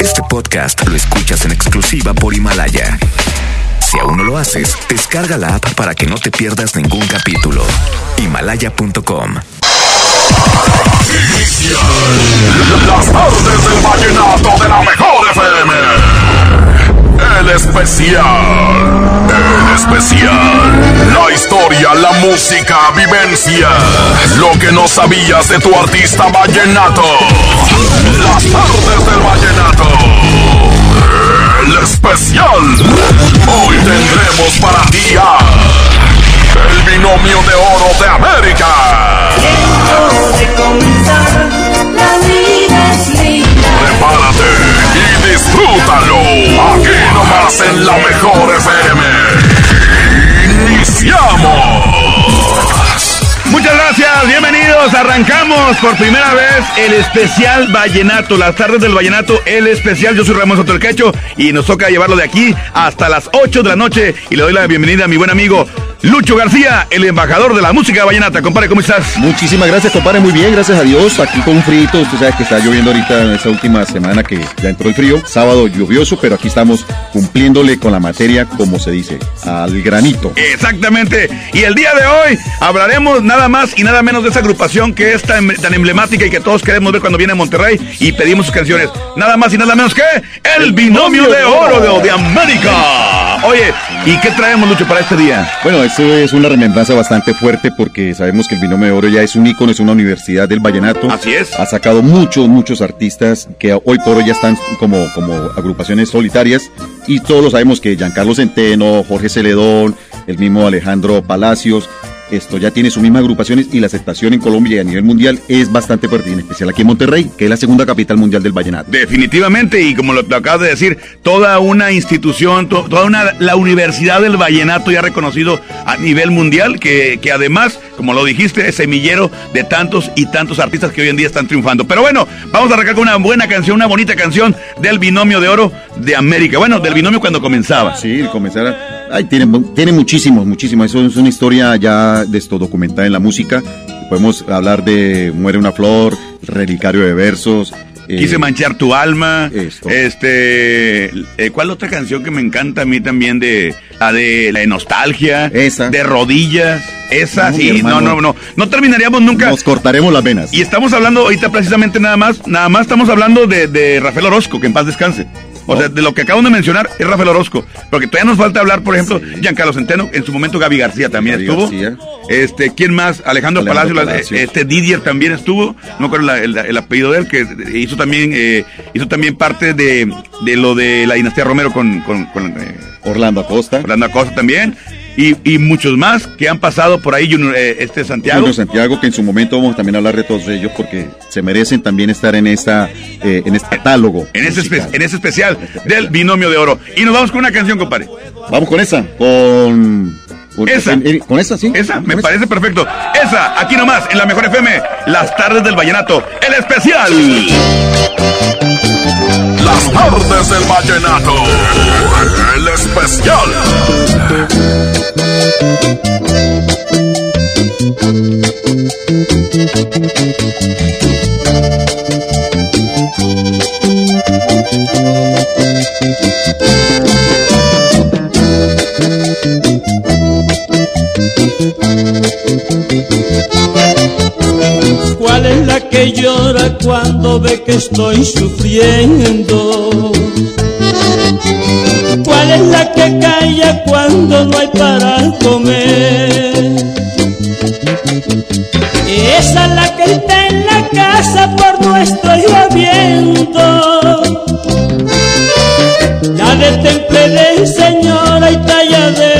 Este podcast lo escuchas en exclusiva por Himalaya. Si aún no lo haces, descarga la app para que no te pierdas ningún capítulo. Himalaya.com. Las tardes del vallenato de la mejor FM. El especial. Especial. La historia, la música, vivencia. Lo que no sabías de tu artista vallenato. Las tardes del vallenato. El especial. Hoy tendremos para ti el binomio de oro de América. de comenzar, la vida. Prepárate y disfrútalo. Aquí nomás en la mejor FM. Iniciamos. Muchas gracias, bienvenidos. Arrancamos por primera vez el especial Vallenato, las tardes del Vallenato, el especial. Yo soy Ramón Sotelquecho y nos toca llevarlo de aquí hasta las 8 de la noche. Y le doy la bienvenida a mi buen amigo Lucho García, el embajador de la música vallenata. Compadre, ¿cómo estás? Muchísimas gracias, compadre. Muy bien, gracias a Dios. Aquí con un frío. Usted sabe que está lloviendo ahorita en esta última semana que ya entró el frío. Sábado lluvioso, pero aquí estamos cumpliéndole con la materia, como se dice, al granito. Exactamente. Y el día de hoy hablaremos nada más y nada menos de esa agrupación que es tan, tan emblemática y que todos queremos ver cuando viene a Monterrey y pedimos sus canciones. Nada más y nada menos que el binomio de oro de, de América. Oye, ¿y qué traemos, Lucho, para este día? Bueno, esto es una remembranza bastante fuerte porque sabemos que el Binomio de Oro ya es un ícono, es una universidad del vallenato. Así es. Ha sacado muchos, muchos artistas que hoy por hoy ya están como, como agrupaciones solitarias y todos lo sabemos que Giancarlo Centeno, Jorge Celedón, el mismo Alejandro Palacios, esto ya tiene sus mismas agrupaciones y la aceptación en Colombia y a nivel mundial es bastante fuerte, y en especial aquí en Monterrey, que es la segunda capital mundial del vallenato. Definitivamente, y como lo, lo acabas de decir, toda una institución, to- toda una, la Universidad del Vallenato ya reconocido a nivel mundial, que, que además, como lo dijiste, es semillero de tantos y tantos artistas que hoy en día están triunfando. Pero bueno, vamos a arrancar con una buena canción, una bonita canción del binomio de oro de América. Bueno, del binomio cuando comenzaba. Sí, comenzar a... Ay, tiene, tiene muchísimos, muchísimos. Eso es una historia ya de esto documentada en la música. Podemos hablar de Muere una flor, Relicario de versos. eh, Quise manchar tu alma. Esto. Este, eh, ¿cuál otra canción que me encanta a mí también de la de la de nostalgia? Esa. De rodillas. Esa, No, sí, no, no, no. No terminaríamos nunca. Nos cortaremos las venas. Y estamos hablando ahorita precisamente nada más, nada más estamos hablando de, de Rafael Orozco, que en paz descanse. O sea, de lo que acabamos de mencionar es Rafael Orozco. Porque todavía nos falta hablar, por ejemplo, Giancarlo Centeno, en su momento Gaby García también Gaby estuvo. García. Este, ¿quién más? Alejandro, Alejandro Palacio, la- Palacios. este Didier también estuvo, no me acuerdo la- el, el apellido de él, que hizo también, eh, hizo también parte de, de lo de la dinastía Romero con, con, con, eh, Orlando Acosta. Orlando Acosta también. Y, y muchos más que han pasado por ahí, Junior, eh, este Santiago. Junior Santiago, que en su momento vamos también a hablar de todos ellos porque se merecen también estar en esta eh, en este catálogo. En espe- en ese especial del binomio de oro. Y nos vamos con una canción, compadre. Vamos con esa, con con Esa. en- con esa, sí. Esa, me esa. parece perfecto. Esa, aquí nomás, en la mejor FM, las tardes del vallenato, el especial. Las tardes del vallenato. El especial. ¿Cuál es la que llora cuando ve que estoy sufriendo? ¿Cuál es la que calla cuando no hay para comer? Esa es la que está en la casa por nuestro lloviendo. La de temple de señora y talla de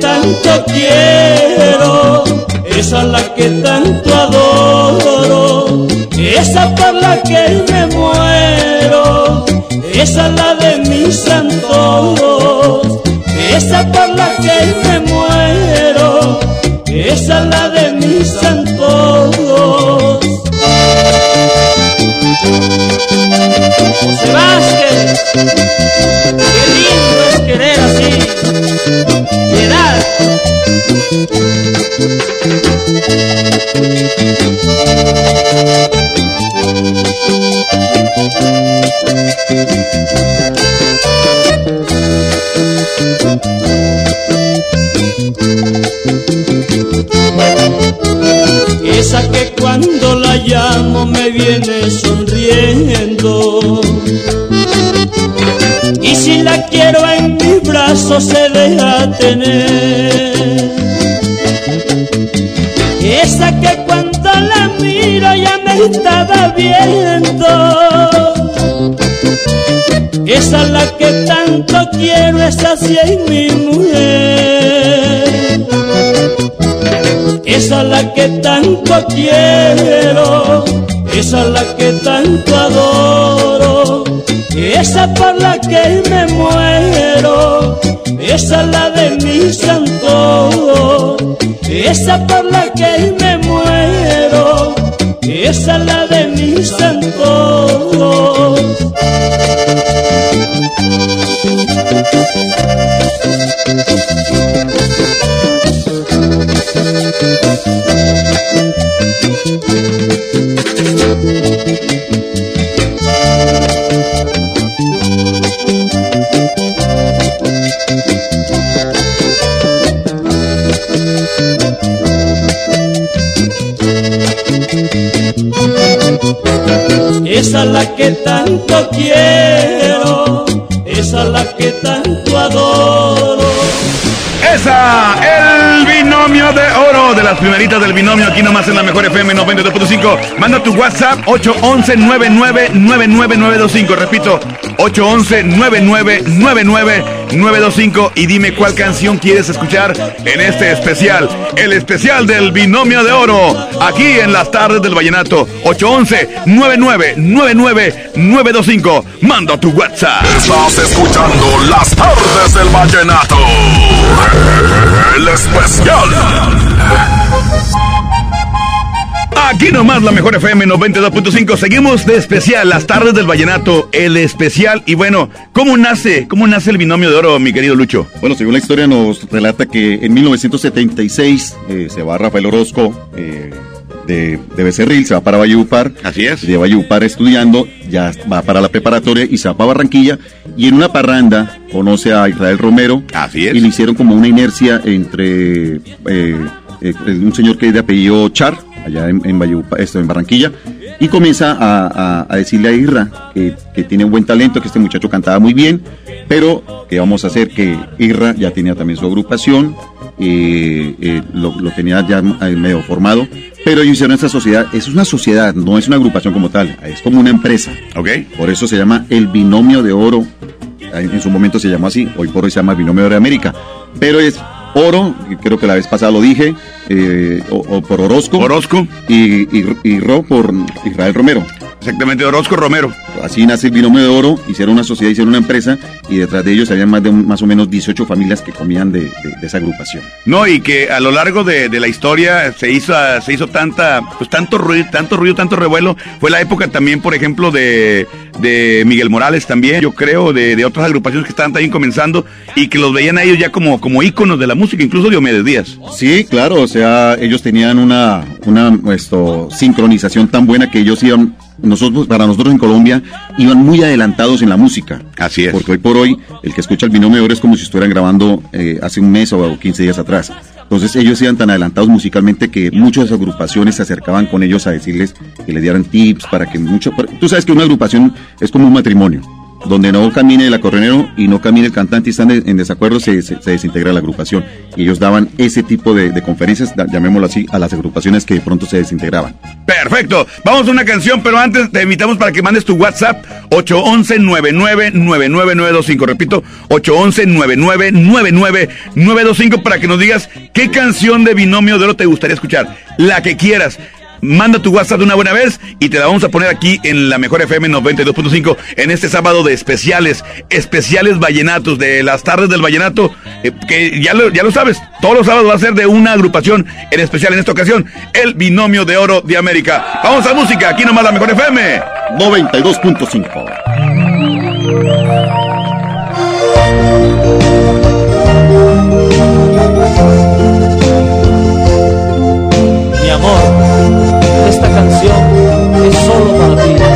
tanto quiero, esa es la que tanto adoro, esa por la que me muero, esa es la de mis antojos, esa por la que me muero, esa es la de mis antojos. José Vázquez, Esa que cuando la llamo me viene sonriendo. Y si la quiero se deja tener. Esa que cuando la miro ya me estaba viendo. Esa es la que tanto quiero, esa sí es mi mujer. Esa es la que tanto quiero, esa es la que tanto adoro, esa por la que me muero, esa es la de mi santo, esa por la que me muero, esa es la de mi santo. El binomio de oro de las primeritas del binomio, aquí nomás en la mejor FM 92.5. Manda tu WhatsApp 811-999925. Repito, 811-999925 y dime cuál canción quieres escuchar en este especial, el especial del binomio de oro, aquí en las tardes del vallenato. 811-999925. Manda tu WhatsApp. Estás escuchando las tardes del vallenato. El especial. Aquí nomás la mejor FM 92.5. Seguimos de especial, las tardes del vallenato, el especial. Y bueno, ¿cómo nace? ¿Cómo nace el binomio de oro, mi querido Lucho? Bueno, según la historia nos relata que en 1976 eh, se va Rafael Orozco eh, de, de Becerril, se va para Valledupar. Así es. De Valledupar estudiando, ya va para la preparatoria y se va para Barranquilla. Y en una parranda conoce a Israel Romero. Así es. Y le hicieron como una inercia entre eh, eh, un señor que es de apellido Char, allá en, en, Valledupar, esto, en Barranquilla. Y comienza a, a- a decirle a Irra que, que tiene un buen talento, que este muchacho cantaba muy bien, pero que vamos a hacer que Irra ya tenía también su agrupación, eh, eh, lo, lo tenía ya eh, medio formado, pero ellos hicieron esta sociedad, es una sociedad, no es una agrupación como tal, es como una empresa. ¿Ok? Por eso se llama el binomio de oro. En en su momento se llamó así, hoy por hoy se llama binomio de oro de América. Pero es oro, creo que la vez pasada lo dije, eh, o, o por Orozco. Orozco. Y, y, y Ro por Israel Romero. Exactamente, Orozco Romero. Así nace el binomio de oro, hicieron una sociedad, hicieron una empresa, y detrás de ellos había más de más o menos 18 familias que comían de, de- de esa agrupación. No, y que a lo largo de, de la historia se hizo, se hizo tanta, pues tanto ruido, tanto ruido, tanto revuelo. Fue la época también, por ejemplo, de, de Miguel Morales también, yo creo, de, de otras agrupaciones que estaban también comenzando y que los veían a ellos ya como, como íconos de la música, incluso Diomedes Díaz. Sí, claro, sea, ellos tenían una, una esto, sincronización tan buena que ellos iban, nosotros, para nosotros en Colombia, iban muy adelantados en la música. Así es. Porque hoy por hoy, el que escucha el binomio oro es como si estuvieran grabando eh, hace un mes o 15 días atrás. Entonces ellos iban tan adelantados musicalmente que muchas agrupaciones se acercaban con ellos a decirles que les dieran tips para que mucho... Tú sabes que una agrupación es como un matrimonio. Donde no camine el acordeonero y no camine el cantante y están en desacuerdo, se, se- desintegra la agrupación. Ellos daban ese tipo de, conferencias, llamémoslo así, a las agrupaciones que de pronto se desintegraban. Perfecto. Vamos a una canción, pero antes te invitamos para que mandes tu WhatsApp 811-999925. Repito, 811-999925 para que nos digas qué canción de Binomio de Oro te gustaría escuchar. La que quieras. Manda tu WhatsApp de una buena vez y te la vamos a poner aquí en la mejor FM 92.5 en este sábado de especiales, especiales vallenatos, de las tardes del vallenato, eh, que ya lo, ya lo sabes, todos los sábados va a ser de una agrupación en especial en esta ocasión, el binomio de oro de América. Vamos a música, aquí nomás la mejor FM. 92.5. Mi canción es solo para ti.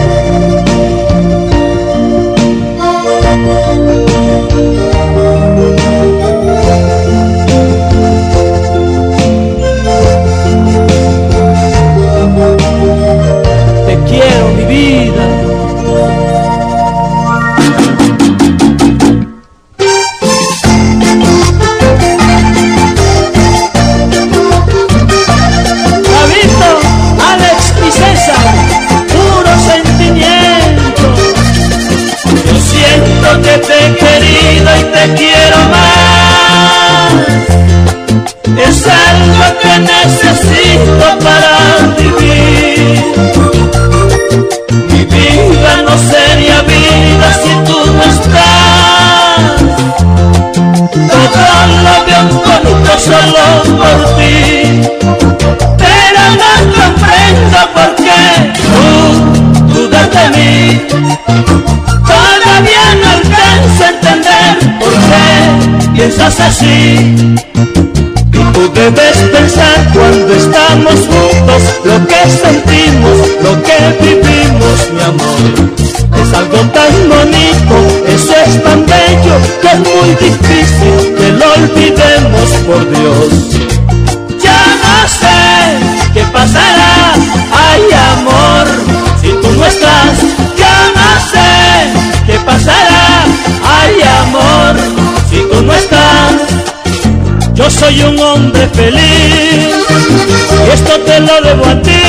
es algo que necesito para vivir. Mi vida no sería vida si tú no estás. Todo lo bien bonito solo por ti. Pero no comprendo por qué tú dudas de mí. Todavía no alcanzo a entender por qué piensas así debes pensar cuando estamos juntos lo que sentimos, lo que vivimos, mi amor. Es algo tan bonito, eso es tan bello que es muy difícil que lo olvidemos por Dios. Soy un hombre feliz y esto te lo debo a ti.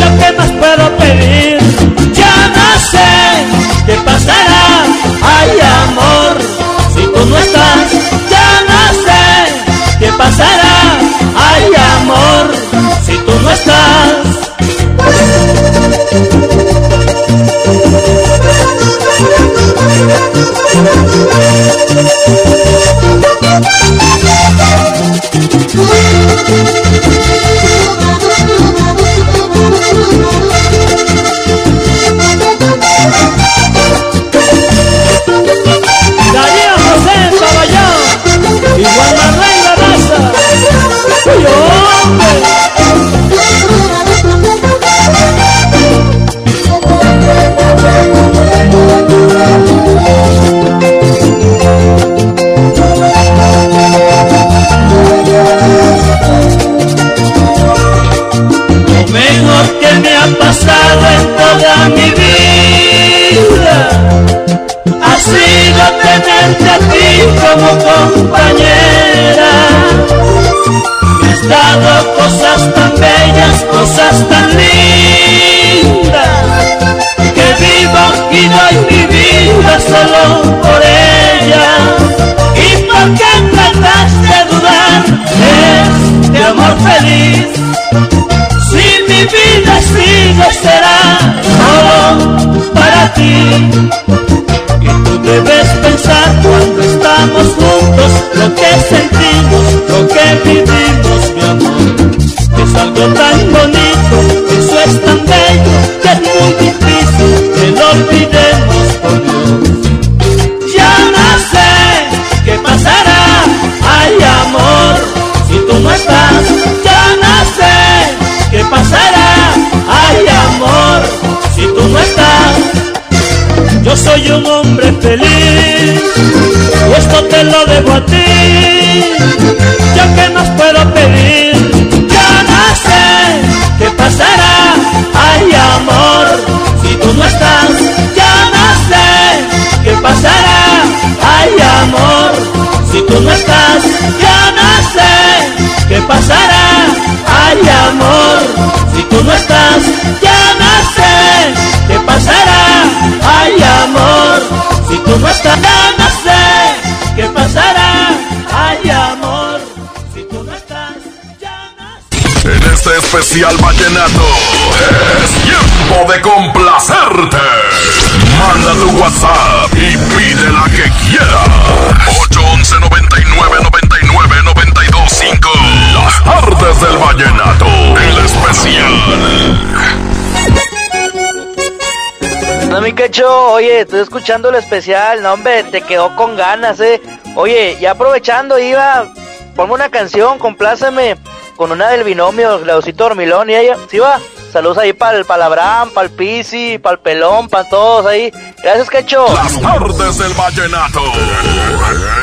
¿Yo qué más puedo pedir? Ya no sé qué pasará, ay amor, ti. Y tú debes pensar cuando estamos juntos lo que sentimos, lo que vivimos, soy un hombre feliz esto te lo debo a ti. ¿Yo qué más puedo pedir? Ya no sé qué pasará, ay amor, si tú no estás. Ya no sé qué pasará, ay amor, si tú no estás. Ya no sé qué pasará, ay amor, si tú no estás. No sé qué pasará, ay amor, si tú no estás. En este especial vallenato es tiempo de complacerte. Manda tu WhatsApp y pide la que quieras. 811 99 99 92 5. Las tardes del vallenato. El especial. No, mi cacho, oye, estoy escuchando el especial, no, hombre, te quedó con ganas, eh. Oye, y aprovechando, iba, ponme una canción, compláceme con una del binomio, Leocito Dormilón y ella, ¿sí va? Saludos ahí para el Abraham, para el Pisi, para el Pelón, para todos ahí. Gracias, cacho. Las tardes del vallenato.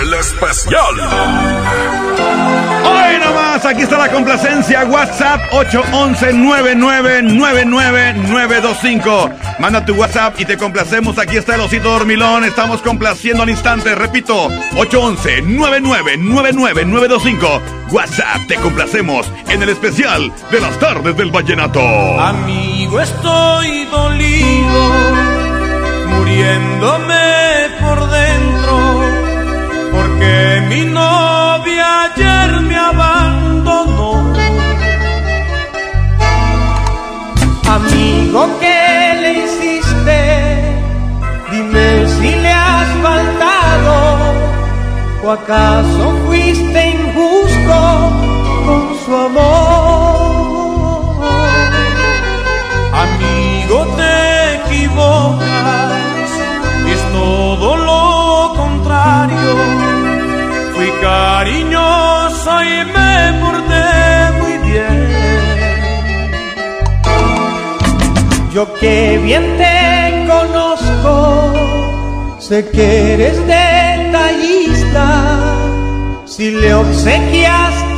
El especial. Aquí está la complacencia. WhatsApp 811-9999-925. Manda tu WhatsApp y te complacemos. Aquí está el osito dormilón. Estamos complaciendo al instante. Repito, 811-9999-925. WhatsApp, te complacemos en el especial de las tardes del vallenato. Amigo, estoy dolido, muriéndome por dentro, porque mi novia acaso fuiste injusto con su amor. Amigo, te equivocas, es todo lo contrario. cariñoso y me porté muy bien. Yo que bien te conozco, sé que eres detallista. Si le obsequiaste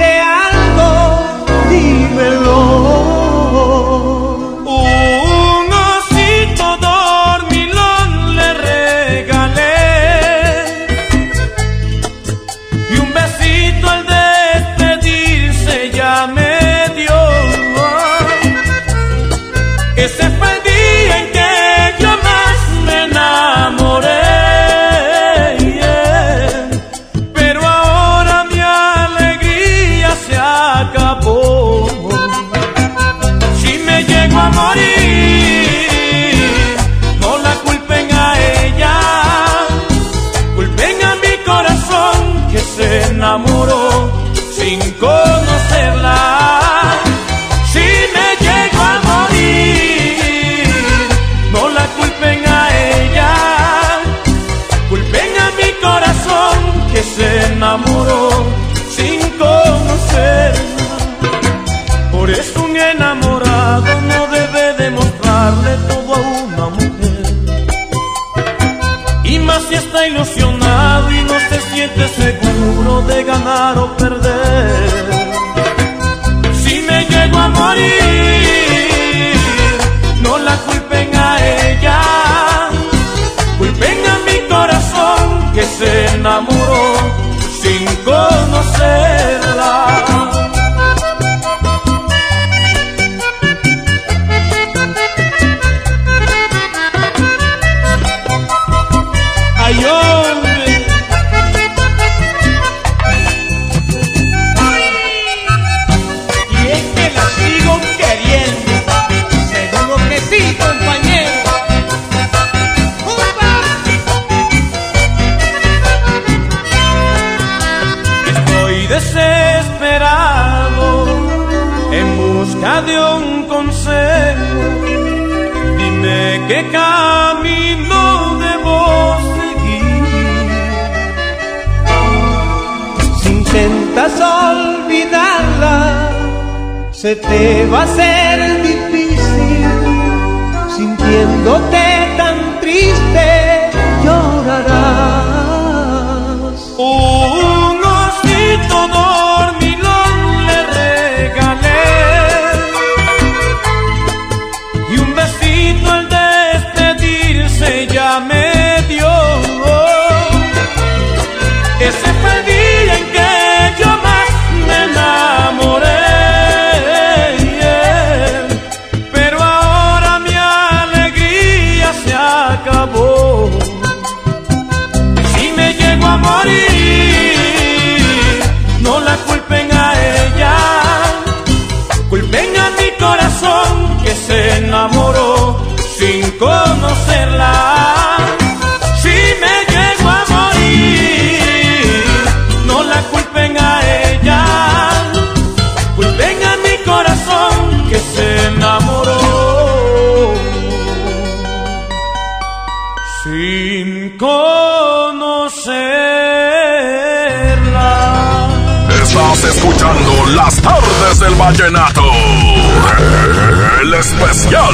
siente seguro de ganar o perder. Se te va a hacer difícil. Sintiéndote tan triste, del vallenato. El especial.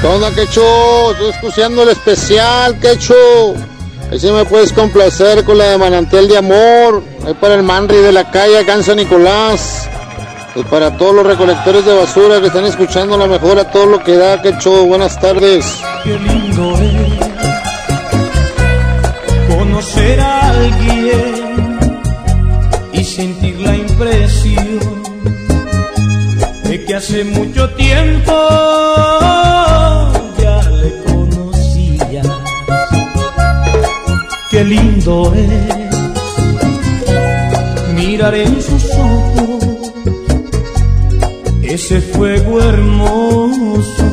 ¿Qué onda, Quecho? Estoy escuchando el especial, Quecho. Ahí sí me puedes complacer con la de Manantial de Amor. Ahí para el Manri de la calle acá en San Nicolás. Y para todos los recolectores de basura que están escuchando la mejor a todo lo que da, Quecho. Buenas tardes. Qué lindo es conocer a alguien hace mucho tiempo ya le conocía. Qué lindo es mirar en sus ojos ese fuego hermoso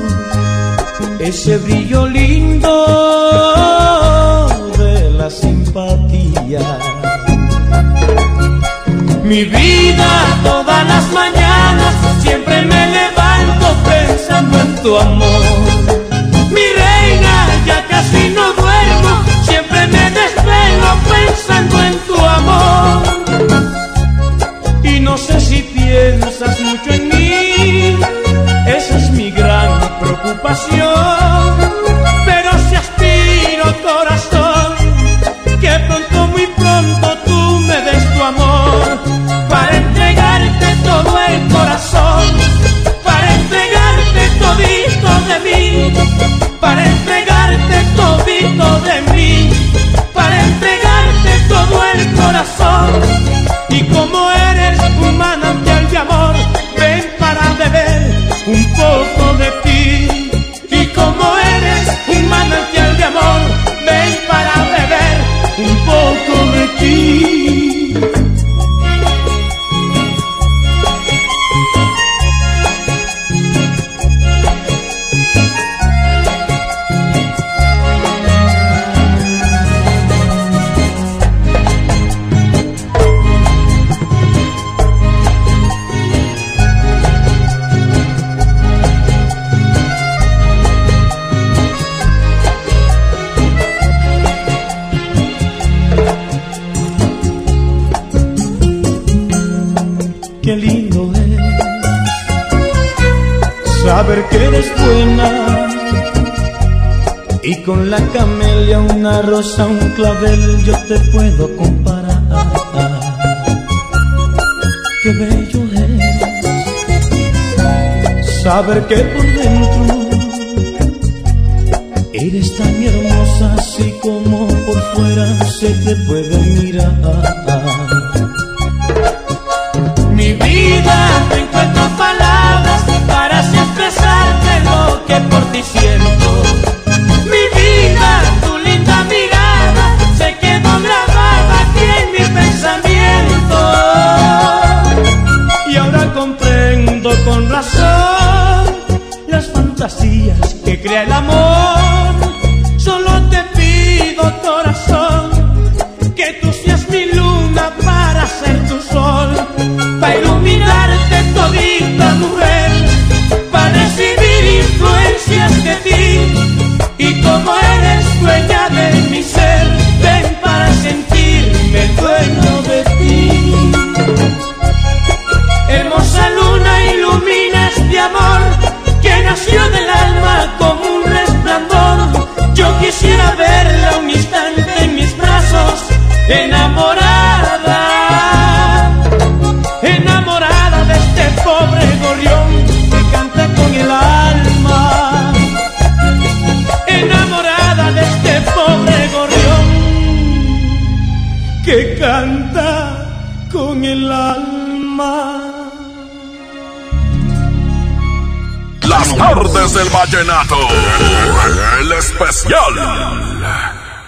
ese brillo lindo de la simpatía. Mi vida todas las mañanas siempre me tu amor. Mi reina, ya casi no duermo, siempre me desvelo pensando en tu amor. Y no sé si piensas mucho en mí, esa es mi gran preocupación. y como eres un manantial de amor, ven para beber un poco de ti. Camelia una rosa, un clavel yo te puedo comparar. Qué bello es saber que por dentro eres tan hermosa así como por fuera se te puede vallenato. El especial.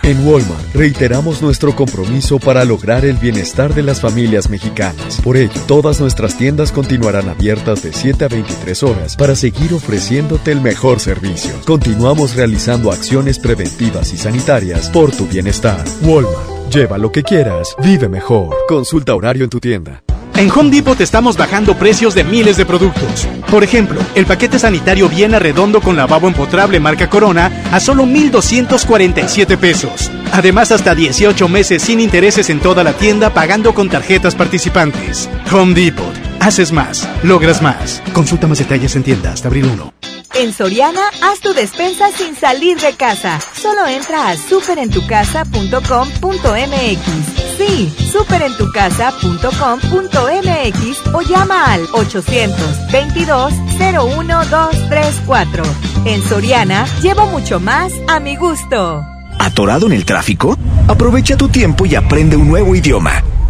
En Walmart reiteramos nuestro compromiso para lograr el bienestar de las familias mexicanas. Por ello, todas nuestras tiendas continuarán abiertas de 7 a 23 horas para seguir ofreciéndote el mejor servicio. Continuamos realizando acciones preventivas y sanitarias por tu bienestar. Walmart, lleva lo que quieras, vive mejor. Consulta horario en tu tienda. En Home Depot te estamos bajando precios de miles de productos. Por ejemplo, el paquete sanitario Viena Redondo con lavabo empotrable marca Corona a solo 1,247 pesos. Además, hasta 18 meses sin intereses en toda la tienda pagando con tarjetas participantes. Home Depot. Haces más, logras más. Consulta más detalles en tienda hasta abril 1. En Soriana, haz tu despensa sin salir de casa. Solo entra a superentucasa.com.mx. Sí, superentucasa.com.mx o llama al 822-01-234. En Soriana, llevo mucho más a mi gusto. ¿Atorado en el tráfico? Aprovecha tu tiempo y aprende un nuevo idioma.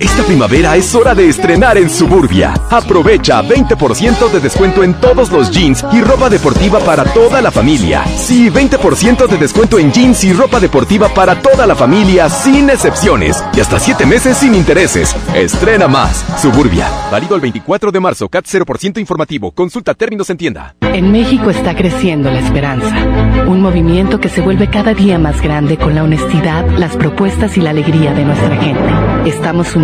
Esta primavera es hora de estrenar en Suburbia. Aprovecha 20% de descuento en todos los jeans y ropa deportiva para toda la familia. Sí, 20% de descuento en jeans y ropa deportiva para toda la familia sin excepciones. Y hasta 7 meses sin intereses. Estrena más. Suburbia. Válido el 24 de marzo. CAT 0% informativo. Consulta términos en tienda. En México está creciendo la esperanza. Un movimiento que se vuelve cada día más grande con la honestidad, las propuestas y la alegría de nuestra gente. Estamos unidos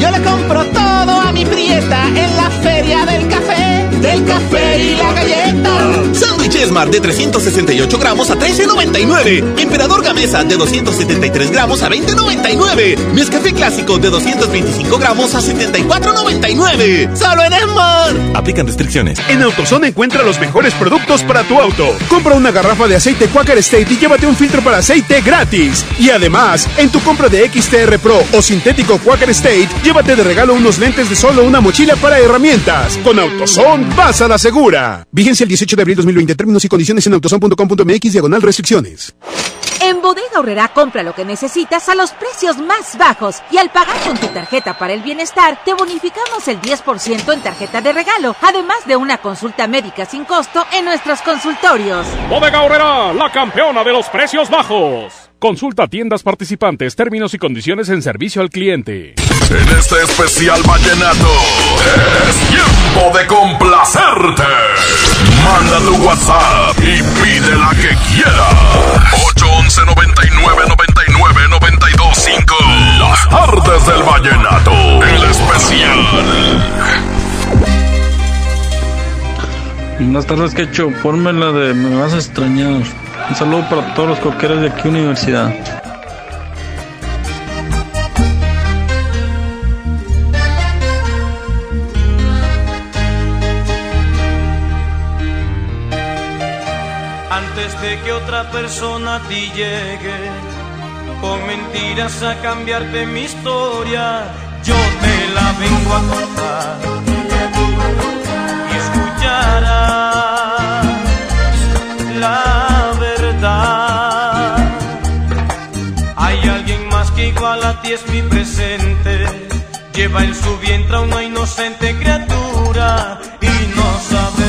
Yo le compro todo a mi prieta en la feria del café, del café y la galleta. Sándwich Esmar de 368 gramos a 13.99. Emperador Gamesa de 273 gramos a 20.99. Nescafé Clásico de 225 gramos a 74.99. ¡Solo en Esmar! Aplican restricciones. En AutoZone encuentra los mejores productos para tu auto. Compra una garrafa de aceite Quaker State y llévate un filtro para aceite gratis. Y además, en tu compra de XTR Pro o sintético Quaker State, llévate de regalo unos lentes de sol o una mochila para herramientas. Con AutoZone, vas a la segura. Vigencia el 18 de abril 2020. Términos y condiciones en autozone.com.mx diagonal restricciones. En Bodega Horrera compra lo que necesitas a los precios más bajos y al pagar con tu tarjeta para el bienestar te bonificamos el 10% en tarjeta de regalo, además de una consulta médica sin costo en nuestros consultorios. Bodega Horrera, la campeona de los precios bajos. Consulta tiendas participantes, términos y condiciones en servicio al cliente. En este especial vallenato es tiempo de complacerte. Manda tu WhatsApp y pide la que quieras. 811 99 99 92 5. Las tardes del vallenato. El especial. Buenas tardes, Quecho. Ponme de Me vas a extrañar. Un saludo para todos los coqueros de aquí, Universidad. De que otra persona a ti llegue, con mentiras a cambiarte mi historia, yo te la vengo a contar. Y escucharás la verdad. Hay alguien más que igual a ti es mi presente. Lleva en su vientre a una inocente criatura y no sabe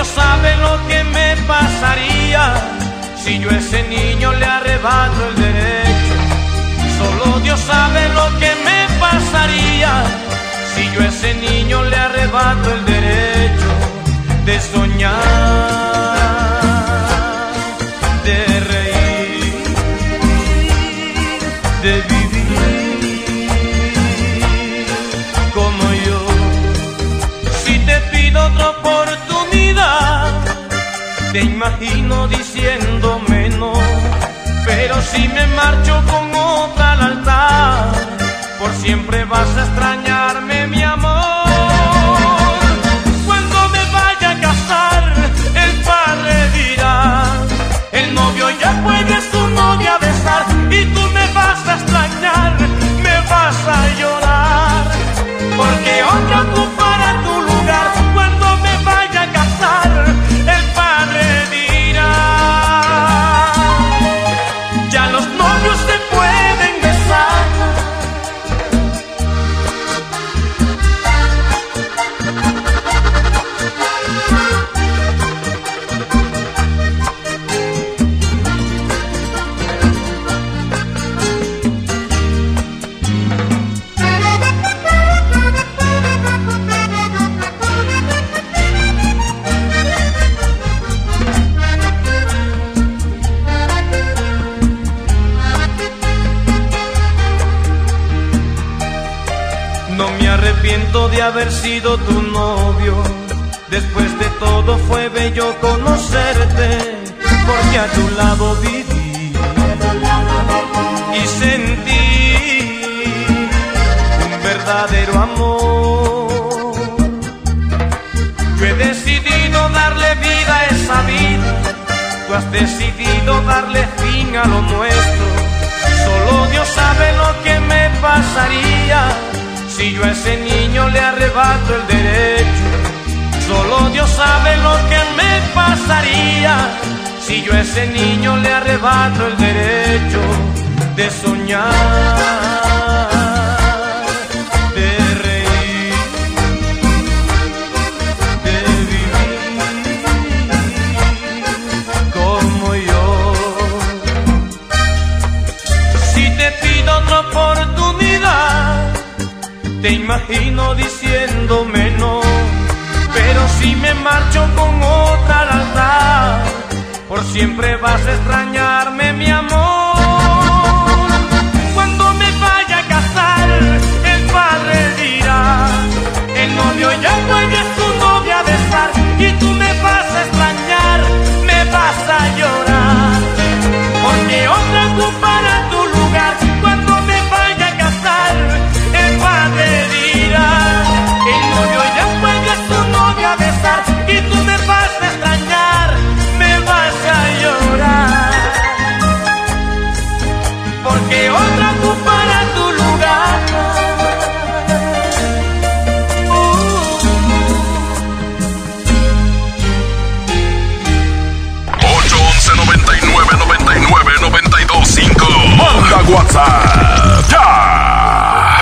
Dios sabe lo que me pasaría si yo a ese niño le arrebato el derecho. Solo Dios sabe lo que me pasaría si yo a ese niño le arrebato el derecho de soñar, te imagino diciéndome no. Pero si me marcho con otra al altar, por siempre vas a extrañarme, mi amor. Cuando me vaya a casar, el padre dirá, el novio ya puede haber sido tu novio. Después de todo fue bello conocerte, porque a tu lado viví y sentí un verdadero amor. Yo he decidido darle vida a esa vida, tú has decidido darle fin a lo nuestro. Solo Dios sabe lo que yo a ese niño le arrebato el derecho. Solo Dios sabe lo que me pasaría si yo a ese niño le arrebato el derecho de soñar. Te imagino diciéndome no. Pero si me marcho con otra al altar, por siempre vas a extrañarme, mi amor. WhatsApp. Ya.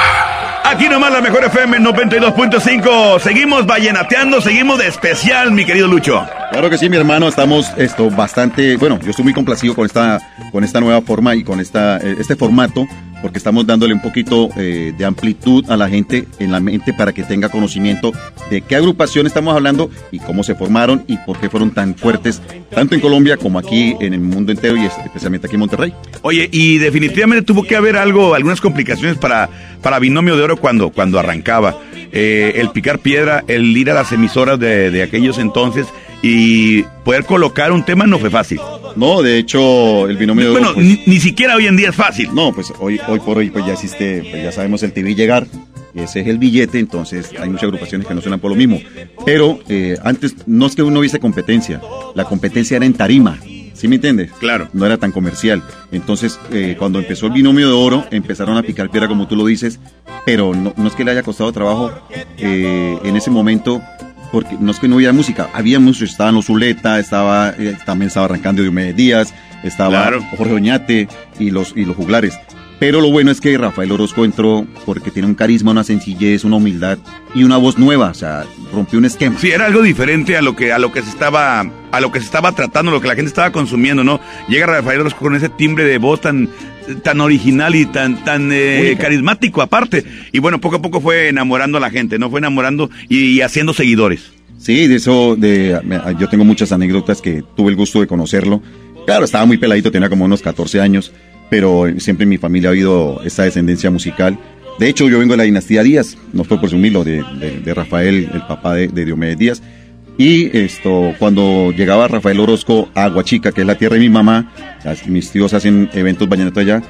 Aquí nomás la mejor FM 92.5. Seguimos vallenateando, seguimos de especial, mi querido Lucho. Claro que sí, mi hermano, estamos esto bastante, bueno, yo estoy muy complacido con esta, con esta nueva forma y con esta, eh, este formato, porque estamos dándole un poquito eh, de amplitud a la gente en la mente para que tenga conocimiento de qué agrupación estamos hablando y cómo se formaron y por qué fueron tan fuertes, tanto en Colombia como aquí en el mundo entero y especialmente aquí en Monterrey. Oye, y definitivamente tuvo que haber algo, algunas complicaciones para, para Binomio de Oro cuando, cuando arrancaba. Eh, el picar piedra, el ir a las emisoras de, de aquellos entonces y poder colocar un tema no fue fácil. No, de hecho, el binomio de oro, Bueno, pues- ni, ni siquiera hoy en día es fácil. No, pues hoy, hoy por hoy pues ya existe, pues ya sabemos el TV llegar, ese es el billete, entonces hay muchas agrupaciones que no suenan por lo mismo. Pero eh, antes no es que uno hubiese competencia, la competencia era en tarima. ¿Sí me entiendes? Claro. No era tan comercial. Entonces, eh, cuando empezó el binomio de oro, empezaron a picar piedra, como tú lo dices, pero no, no es que le haya costado trabajo eh, en ese momento, porque no es que no hubiera música, había música, estaban los Zuleta, estaba, eh, también estaba arrancando Diomedes Díaz, estaba Claro. Jorge Oñate y los, y los juglares. Pero lo bueno es que Rafael Orozco entró porque tiene un carisma, una sencillez, una humildad y una voz nueva, o sea, rompió un esquema. Sí, era algo diferente a lo que a lo que se estaba a lo que se estaba tratando, lo que la gente estaba consumiendo, ¿no? Llega Rafael Orozco con ese timbre de voz tan tan original y tan tan eh, carismático aparte. Y bueno, poco a poco fue enamorando a la gente, no fue enamorando y, y haciendo seguidores. Sí, de eso, de, me- yo tengo muchas anécdotas que tuve el gusto de conocerlo. Claro, estaba muy peladito, tenía como unos 14 años, pero siempre en mi familia ha habido esa descendencia musical. De hecho, yo vengo de la dinastía Díaz, no estoy por presumirlo, de, de, Rafael, el papá de, de Diomedes Díaz. Y esto, cuando llegaba Rafael Orozco a Aguachica, que es la tierra de mi mamá, mis tíos hacen eventos vallenatos allá,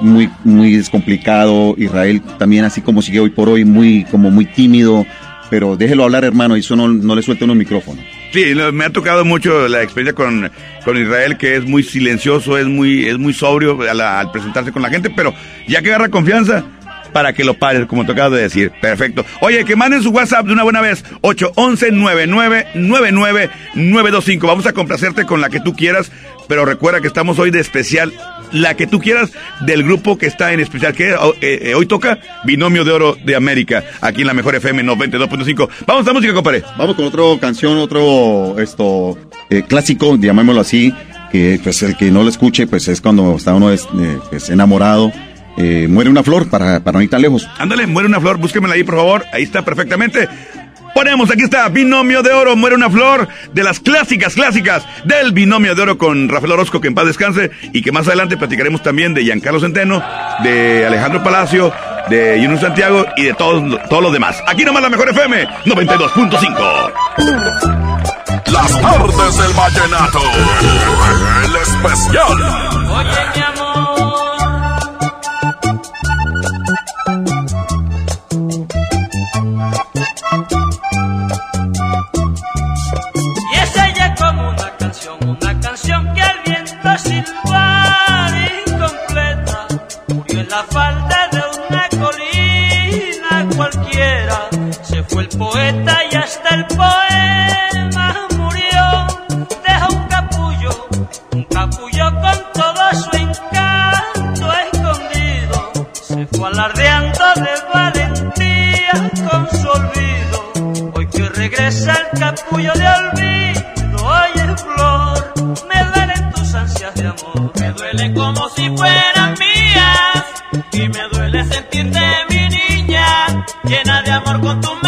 muy, muy descomplicado. Israel también así como sigue hoy por hoy, muy, como muy tímido. Pero déjelo hablar, hermano, y eso no, no le suelta uno el micrófono. Sí, me ha tocado mucho la experiencia con, con Israel, que es muy silencioso, es muy, es muy sobrio al presentarse con la gente, pero ya que agarra confianza, para que lo pares, como te de decir. Perfecto. Oye, que manden su WhatsApp de una buena vez, 811-9999-925. Vamos a complacerte con la que tú quieras, pero recuerda que estamos hoy de especial. La que tú quieras del grupo que está en especial, que eh, eh, hoy toca Binomio de Oro de América, aquí en la Mejor FM 92.5. Vamos a música, compadre. Vamos con otra canción, otro esto eh, clásico, llamémoslo así, que pues el que no lo escuche, pues es cuando está uno es, pues, enamorado. Eh, muere una flor para, para no ir tan lejos. Ándale, muere una flor, búsquemela ahí, por favor. Ahí está perfectamente. Ponemos, aquí está, Binomio de Oro, muere una flor, de las clásicas, clásicas del Binomio de Oro con Rafael Orozco, que en paz descanse, y que más adelante platicaremos también de Giancarlo Centeno, de Alejandro Palacio, de Yunus Santiago y de todos, todos los demás. Aquí nomás la mejor FM, 92.5. Las tardes del vallenato. El especial. Oye, Margarita Silvar incompleta murió en la falda de una colina cualquiera. Se fue el poeta y hasta el poema murió. Deja un capullo, un capullo con todo su encanto escondido. Se fue alardeando de valentía con su olvido. Hoy que regresa el capullo de olvido. me duele como si fueran mías y me duele sentirte mi niña llena de amor con tu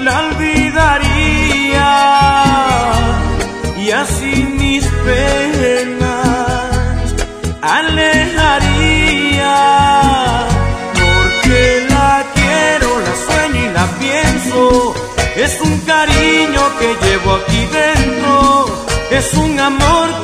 la olvidaría. Y así mis penas alejaría. Porque la quiero, la sueño y la pienso. Es un cariño que llevo aquí dentro. Es un amor que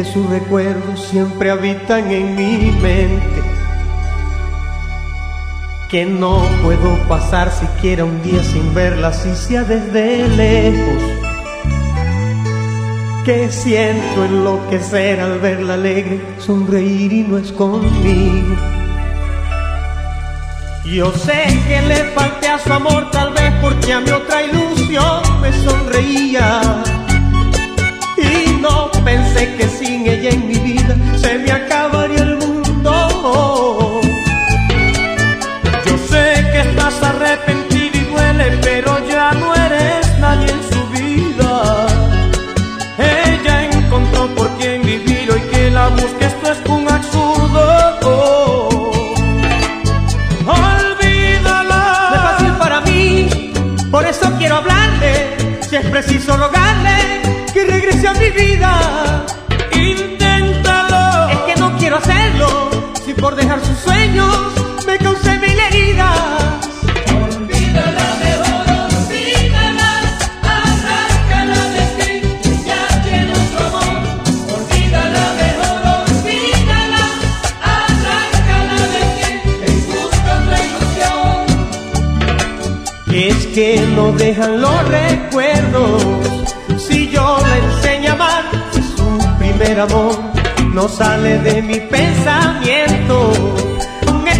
sus recuerdos siempre habitan en mi mente. Que no puedo pasar siquiera un día sin verla, si sea desde lejos. Que siento enloquecer al verla alegre, sonreír y no es conmigo. Yo sé que le falté a su amor, tal vez porque a mi otra ilusión me sonreía pensé que sin ella en mi vida se me acabó Es que no dejan los recuerdos. Si yo le enseño a amar, su primer amor no sale de mi pensamiento.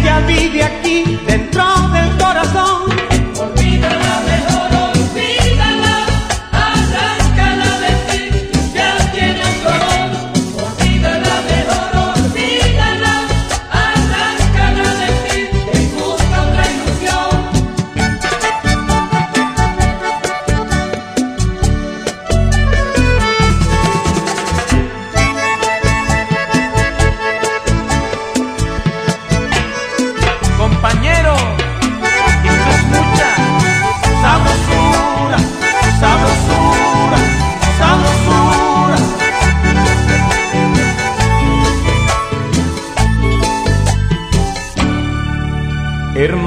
Ella este vive aquí dentro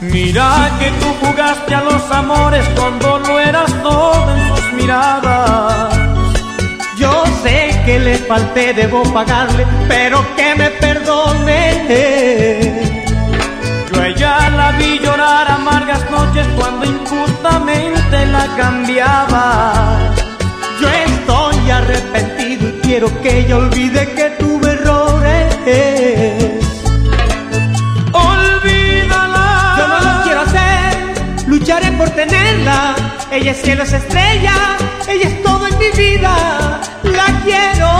Mira que tú jugaste a los amores cuando lo eras todo en sus miradas. Yo sé que le falté, debo pagarle, pero que me perdone. Yo ella la vi llorar amargas noches cuando injustamente la cambiaba. Yo estoy arrepentido y quiero que ella olvide que tuve errores. Por tenerla. Ella es cielo, es estrella, ella es todo en mi vida. La quiero,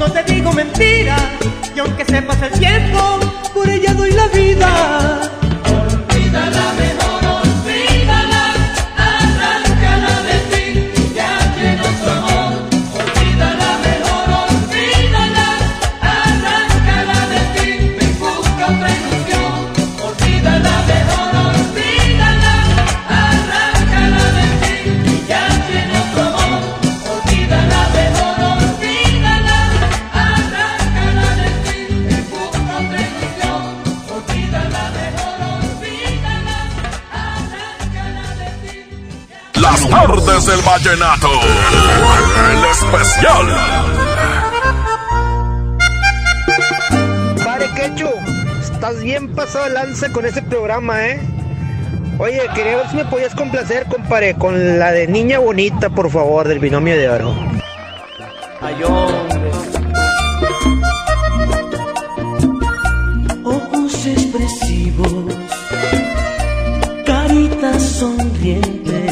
no te digo mentira. Y aunque se pase el tiempo, por ella doy la vida. Olvídala mejor, Las tardes del vallenato. El especial. Pare Quechu, estás bien pasado de lanza con ese programa, ¿eh? Oye, quería ver si me podías complacer, compadre, con la de Niña Bonita, por favor, del binomio de oro. Ay, hombre. Ojos expresivos, carita sonriente,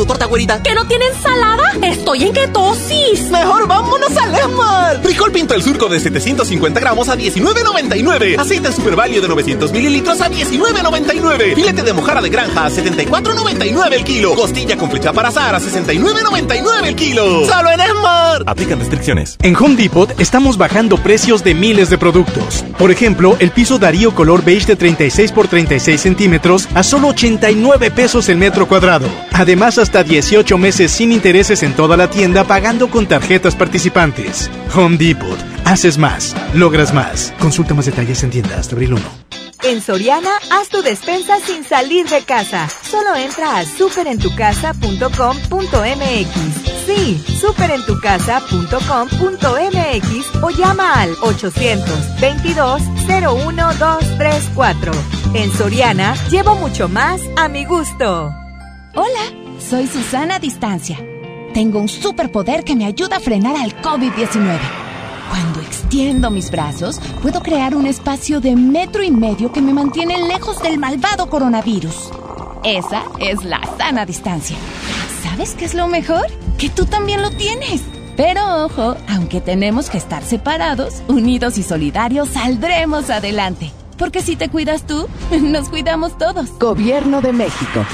¿Cómo va a querer su torta, güerita? ¿Que no tiene ensalada? Estoy en ketosis. Mejor vámonos al Esmar. Frijol pinto el surco de 750 gramos a 19.99. Aceite Super Value de 900 mililitros a 19.99. Filete de mojara de granja a 74.99 el kilo. Costilla con flecha para azar a 69.99 el kilo. ¡Solo en Esmar! Aplican restricciones. En Home Depot estamos bajando precios de miles de productos. Por ejemplo, el piso Darío color beige de 36 por 36 centímetros a solo 89 pesos el metro cuadrado. Además, hasta 18 meses sin intereses en toda la tienda pagando con tarjetas participantes. Home Depot. Haces más. Logras más. Consulta más detalles en tienda hasta abril 1. En Soriana, haz tu despensa sin salir de casa. Solo entra a superentucasa.com.mx. Sí, superentucasa.com.mx o llama al 822-01-234. En Soriana, llevo mucho más a mi gusto. Hola, soy Susana Distancia. Tengo un superpoder que me ayuda a frenar al COVID-19. Cuando extiendo mis brazos, puedo crear un espacio de metro y medio que me mantiene lejos del malvado coronavirus. Esa es la sana distancia. ¿Sabes qué es lo mejor? Que tú también lo tienes. Pero ojo, aunque tenemos que estar separados, unidos y solidarios, saldremos adelante. Porque si te cuidas tú, nos cuidamos todos. Gobierno de México.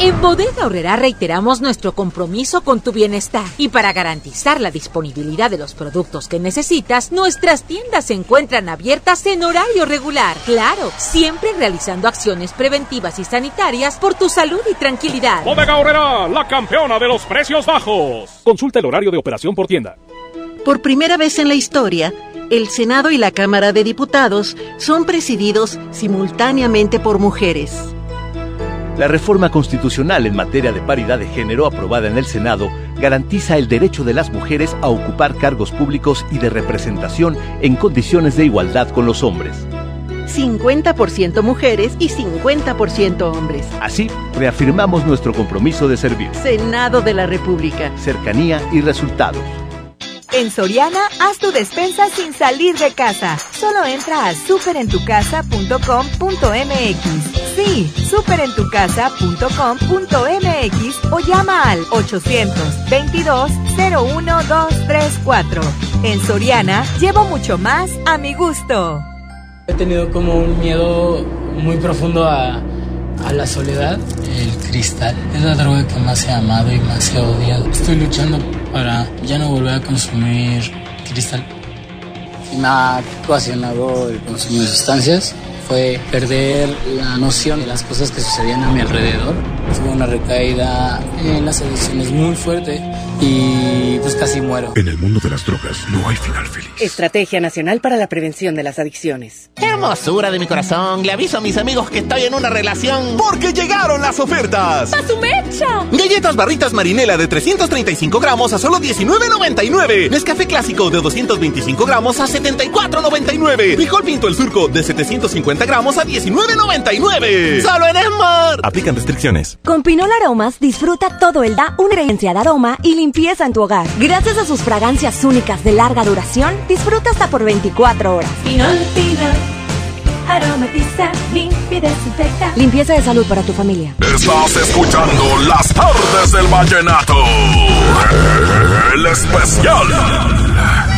En Bodega Horrera reiteramos nuestro compromiso con tu bienestar y para garantizar la disponibilidad de los productos que necesitas, nuestras tiendas se encuentran abiertas en horario regular. Claro, siempre realizando acciones preventivas y sanitarias por tu salud y tranquilidad. Bodega Horrera, la campeona de los precios bajos. Consulta el horario de operación por tienda. Por primera vez en la historia, el Senado y la Cámara de Diputados son presididos simultáneamente por mujeres. La reforma constitucional en materia de paridad de género aprobada en el Senado garantiza el derecho de las mujeres a ocupar cargos públicos y de representación en condiciones de igualdad con los hombres. 50% mujeres y 50% hombres. Así, reafirmamos nuestro compromiso de servir. Senado de la República. Cercanía y resultados. En Soriana, haz tu despensa sin salir de casa. Solo entra a superentucasa.com.mx. Sí, superentucasa.com.mx o llama al 822-01-234. En Soriana, llevo mucho más a mi gusto. He tenido como un miedo muy profundo a, a la soledad. El cristal es la droga que más he amado y más he odiado. Estoy luchando para ya no volver a consumir cristal. Me ha ocasionado el consumo de sustancias fue perder la noción de las cosas que sucedían a mi alrededor. Tuve una recaída en las adicciones muy fuerte. Y pues casi muero. En el mundo de las drogas no hay final feliz. Estrategia Nacional para la Prevención de las Adicciones. Hermosura de mi corazón, le aviso a mis amigos que estoy en una relación. Porque llegaron las ofertas. ¡A su mecha! Galletas barritas marinela de 335 gramos a solo 19.99. Nescafé clásico de 225 gramos a 74.99. Frijol pinto el surco de 750 gramos a 19.99. Solo en Esmar. Aplican restricciones. Con Pinol Aromas disfruta todo el da una herencia de aroma y limpieza en tu hogar. Gracias a sus fragancias únicas de larga duración, disfruta hasta por 24 horas. Pinol, pinol. Aromatiza, limpia y desinfecta. Limpieza de salud para tu familia. Estás escuchando las tardes del vallenato. El especial.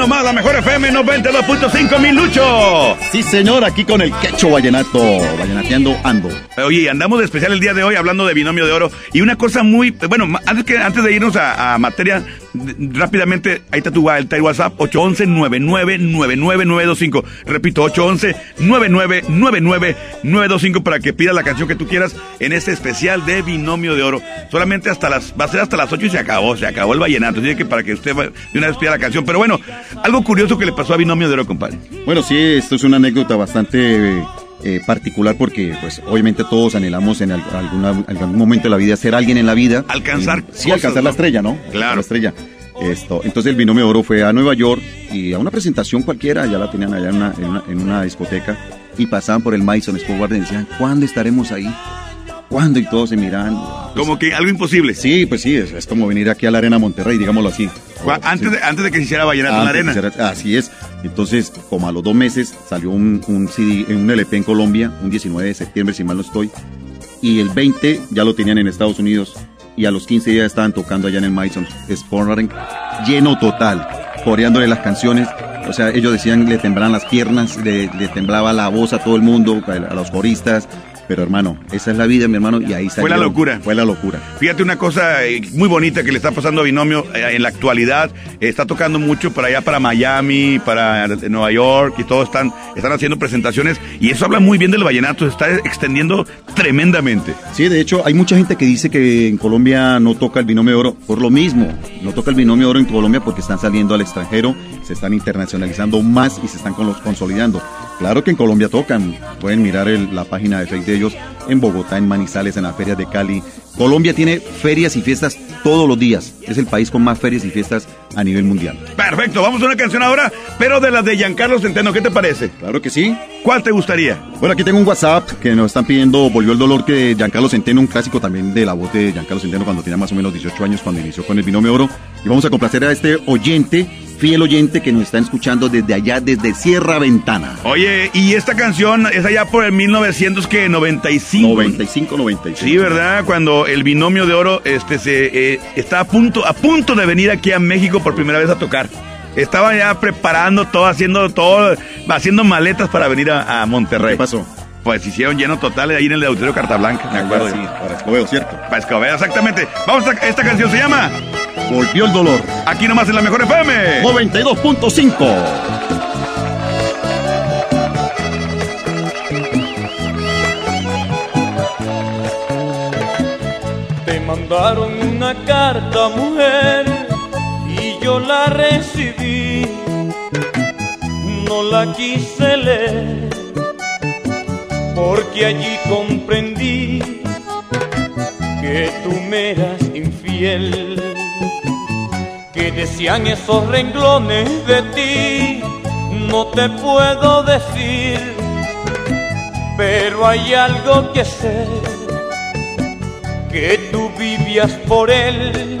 Nomás, la mejor FM 92.5, mi Lucho. Sí, señor, aquí con el quecho vallenato, vallenateando ando. Oye, andamos de especial el día de hoy hablando de binomio de oro. Y una cosa muy. Bueno, antes, que, antes de irnos a, a materia, rápidamente, ahí está tu WhatsApp: 811-9999-925. Repito, 811-9999-925 para que pidas la canción que tú quieras en este especial de binomio de oro. Solamente hasta las. Va a ser hasta las 8 y se acabó, se acabó el vallenato. Así que para que usted de una vez pida la canción. Pero bueno, algo curioso que le pasó a binomio de oro, compadre. Bueno, sí, esto es una anécdota bastante eh, particular porque, pues, obviamente todos anhelamos en algún momento de la vida ser alguien en la vida. Alcanzar sí, cosas, alcanzar la estrella, ¿no? Claro. La estrella. Esto, entonces el binomio de oro fue a Nueva York y a una presentación cualquiera, ya la tenían allá en una, en una, en una discoteca y pasaban por el Madison Square Garden y decían, ¿cuándo estaremos ahí? ¿Cuándo? Y todos se miran. Como que algo imposible. Sí, pues sí, es, es como venir aquí a la Arena Monterrey, digámoslo así. Antes, de, antes de que se hiciera vallenato en la arena. así es. Entonces, como a los dos meses salió un, un CD, un LP en Colombia, un 19 de septiembre, si mal no estoy, y el 20 ya lo tenían en Estados Unidos, y a los 15 días estaban tocando allá en el Madison Square lleno total, coreándole las canciones. O sea, ellos decían, le temblaban las piernas, le, temblaba la voz a todo el mundo, a los coristas. Pero hermano, esa es la vida, mi hermano, y ahí Fue la locura. Fue la locura. Fíjate una cosa eh, muy bonita que le está pasando a Binomio eh, en la actualidad. Está tocando mucho para allá, para Miami, para eh, Nueva York y todos están, están haciendo presentaciones. Y eso habla muy bien del vallenato. Se está extendiendo tremendamente. Sí, de hecho, hay mucha gente que dice que en Colombia no toca el binomio de oro por lo mismo. No toca el binomio de oro en Colombia porque están saliendo al extranjero, se están internacionalizando más y se están consolidando. Claro que en Colombia tocan. Pueden mirar el- la página de Facebook de ellos en Bogotá, en Manizales, en las ferias de Cali. Colombia tiene ferias y fiestas todos los días. Es el país con más ferias y fiestas a nivel mundial. Perfecto, vamos a una canción ahora, pero de las de Giancarlo Centeno. ¿Qué te parece? Claro que sí. ¿Cuál te gustaría? Bueno, aquí tengo un WhatsApp que nos están pidiendo Volvió el dolor que Giancarlo Centeno, un clásico también de la voz de Giancarlo Centeno cuando tenía más o menos 18 años, cuando inició con el binomio oro. Y vamos a complacer a este oyente, fiel oyente que nos está escuchando desde allá, desde Sierra Ventana. Oye, y esta canción es allá por el 1995. 95, 95. Sí, ¿verdad? Cuando el binomio de oro este, se, eh, está a punto, a punto de venir aquí a México por primera vez a tocar. Estaba ya preparando todo, haciendo todo, haciendo maletas para venir a, a Monterrey. ¿Qué pasó? Pues hicieron lleno total ahí en el Auditorio Carta Blanca, me acuerdo. sí, para Escobedo, ¿cierto? Para Escobedo, exactamente. Vamos a esta canción, se llama Volvió el dolor. Aquí nomás en la mejor FM. 92.5. Te mandaron una carta, mujer, y yo la recibí. No la quise leer, porque allí comprendí que tú me eras infiel. Que decían esos renglones de ti, no te puedo decir, pero hay algo que sé que tú vivías por él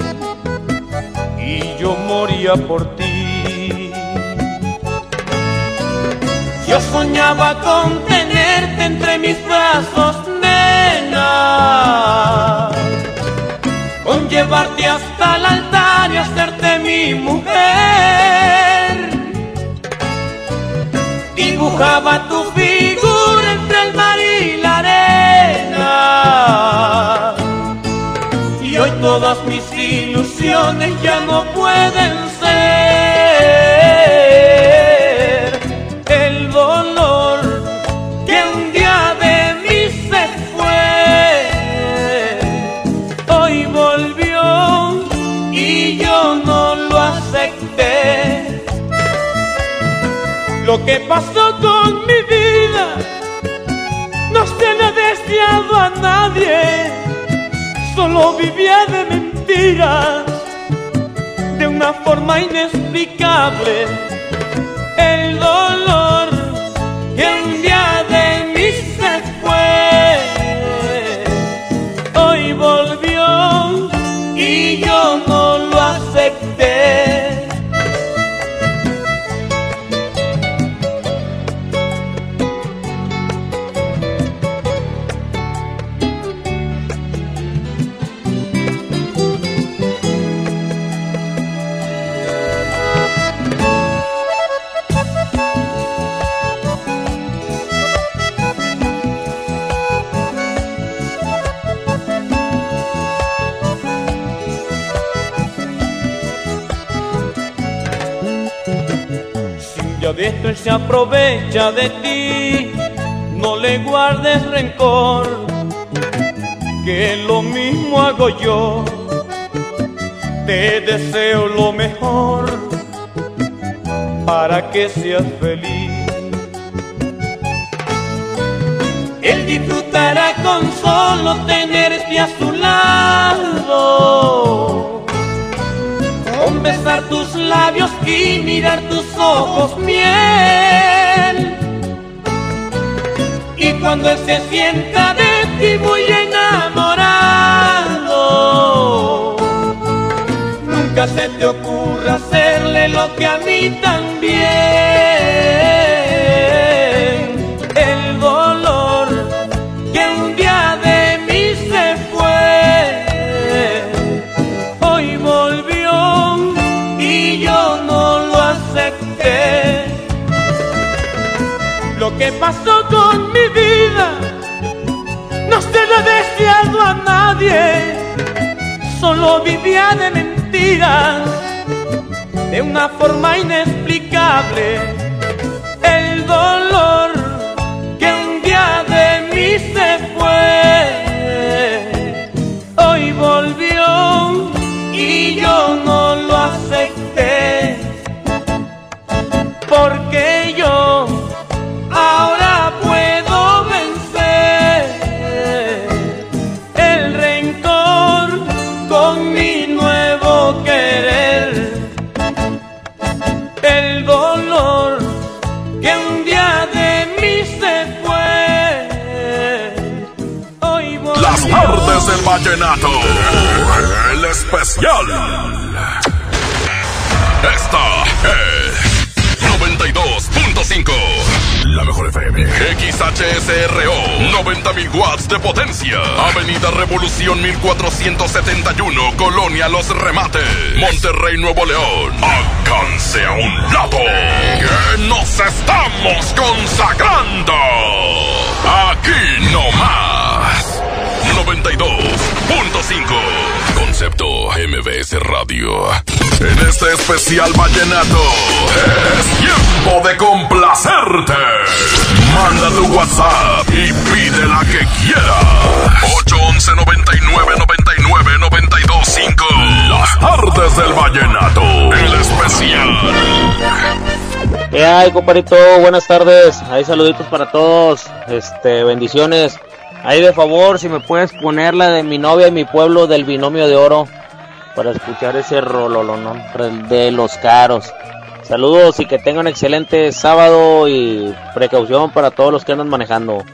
y yo moría por ti. Yo soñaba con tenerte entre mis brazos, nena, con llevarte hasta mi mujer. Dibujaba tu figura entre el mar y la arena. Y hoy todas mis ilusiones ya no pueden de mentiras, de una forma inexplicable. El dolor guardes rencor, que lo mismo hago yo, te deseo lo mejor para que seas feliz. Él disfrutará con solo tenerte a su lado con besar tus labios y mirar tus ojos miel. Cuando él se sienta de ti muy enamorado, nunca se te ocurra hacerle lo que a mí también. El dolor que un día de mí se fue, hoy volvió y yo no lo acepté. Lo que pasó con a nadie, solo vivía de mentiras, de una forma inexplicable. El dolor que un día de mí se fue, Revolución 1471. Colonia Los Remates. Monterrey, Nuevo León. Alcance a un lado. Que nos estamos consagrando. Aquí no más. 92.5. Concepto MBS Radio. En este especial vallenato es tiempo de complacerte. Manda tu WhatsApp y pide la que quieras. 811 99 99 925. Las tardes del vallenato. El especial. ¿Qué hay, compadrito? Buenas tardes. Hay saluditos para todos. Este, bendiciones. Ahí de favor, si me puedes poner la de mi novia y mi pueblo del binomio de oro para escuchar ese rololo, ¿no? De los caros. Saludos y que tengan excelente sábado y precaución para todos los que andan manejando.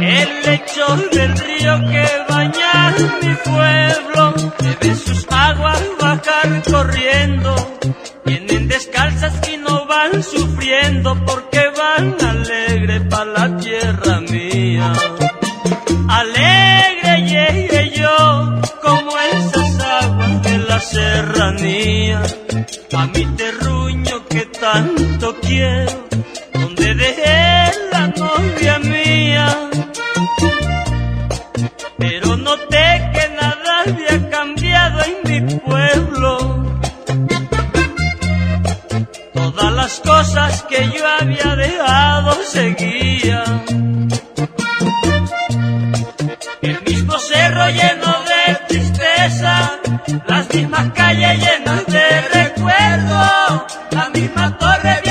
el lecho del río que baña mi pueblo, debe sus aguas bajar corriendo, vienen descalzas y no van sufriendo porque van alegre para la tierra mía. Serranía, a mi terruño que tanto quiero donde dejé la novia mía. Pero noté que nada había cambiado en mi pueblo. Todas las cosas que yo había dejado seguían. El mismo cerro lleno de las mismas calles llenas de recuerdos, la misma torre.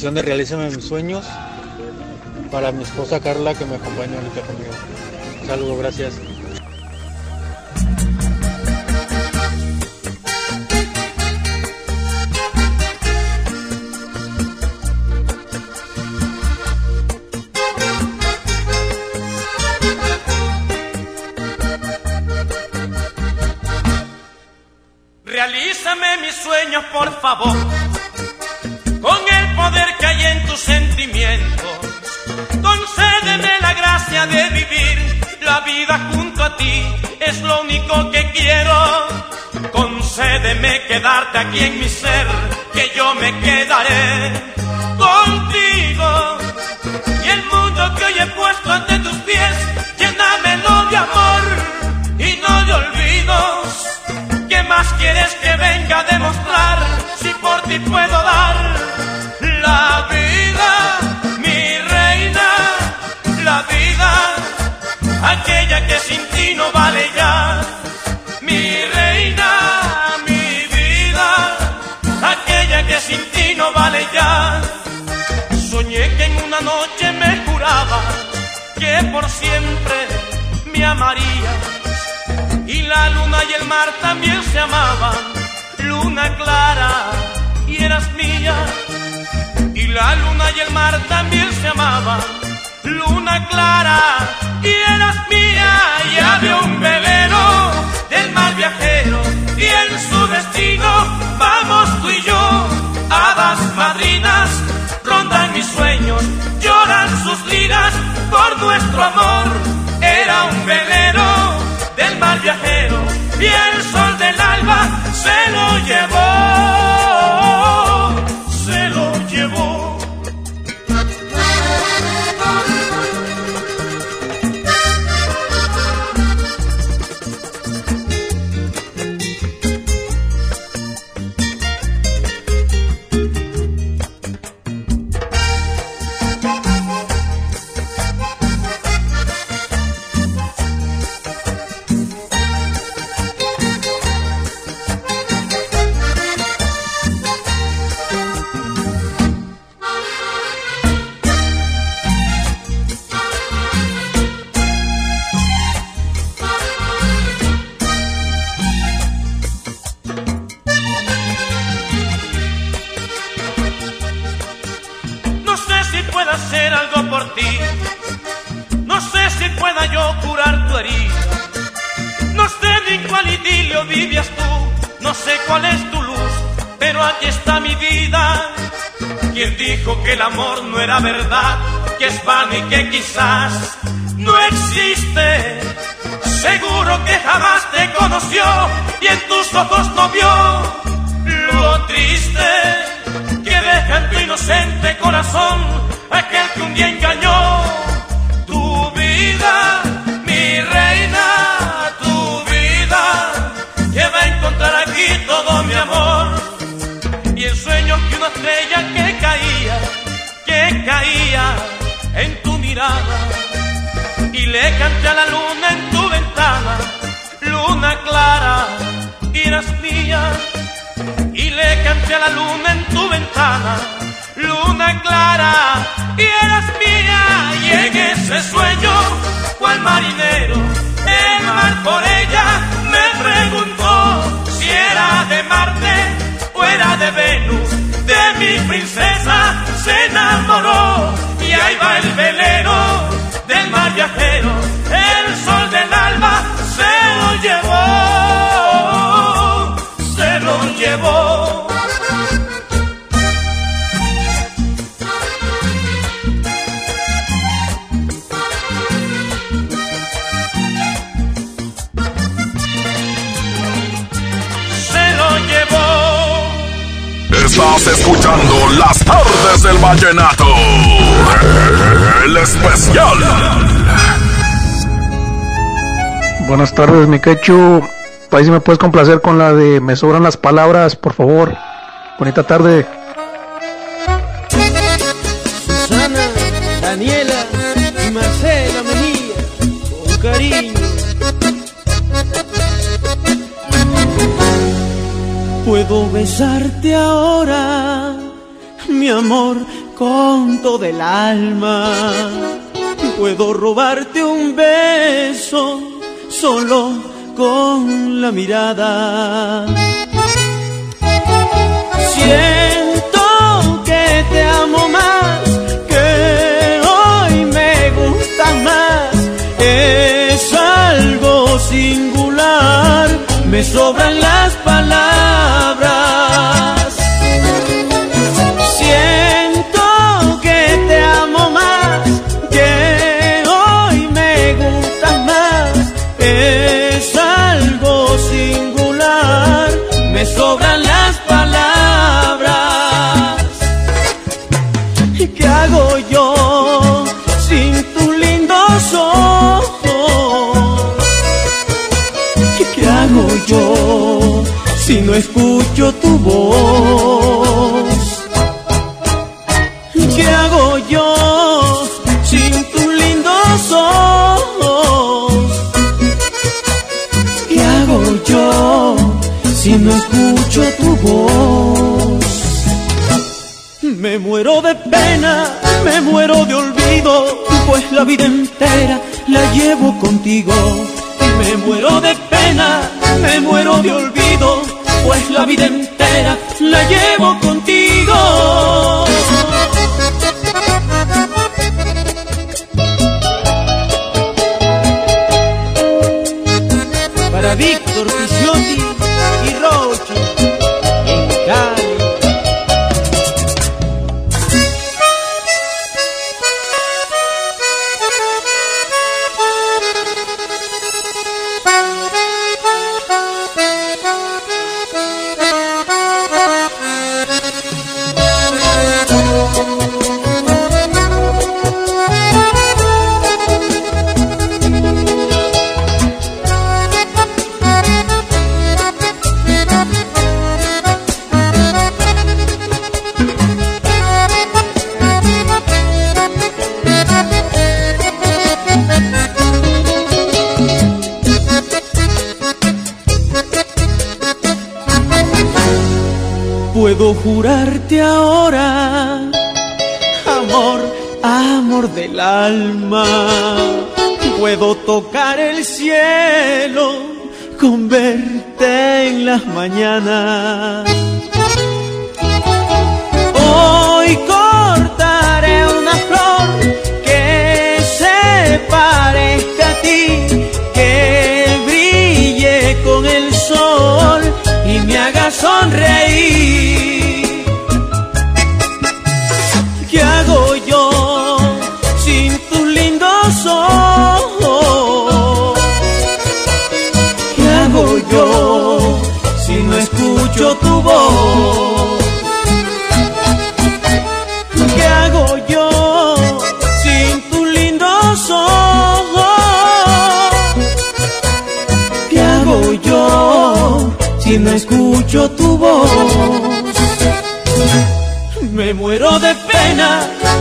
de Realízame mis sueños para mi esposa Carla que me acompaña ahorita conmigo. Saludos, gracias. aquí en mi ser. también se amaban, luna clara y eras mía. Y la luna y el mar también se amaban, luna clara y eras mía. Y había un velero del mar viajero y en su destino vamos tú y yo, hadas madrinas, rondan mis sueños, lloran sus ligas por nuestro amor. Era un velero del mar viajero pienso tardes, mi quechu. Ahí si me puedes complacer con la de Me sobran las palabras, por favor. Bonita tarde. Susana, Daniela y Marcela Mejía, con cariño. Puedo besarte ahora, mi amor, con todo el alma. Puedo robarte solo con la mirada. Siento que te amo más, que hoy me gusta más. Es algo singular, me sobran las palabras voz? ¿Qué hago yo sin tus lindos ojos? ¿Qué hago yo si no escucho tu voz? Me muero de pena, me muero de olvido, pues la vida entera la llevo contigo. Me muero de pena, me muero de olvido, pues la vida entera la llevo contigo.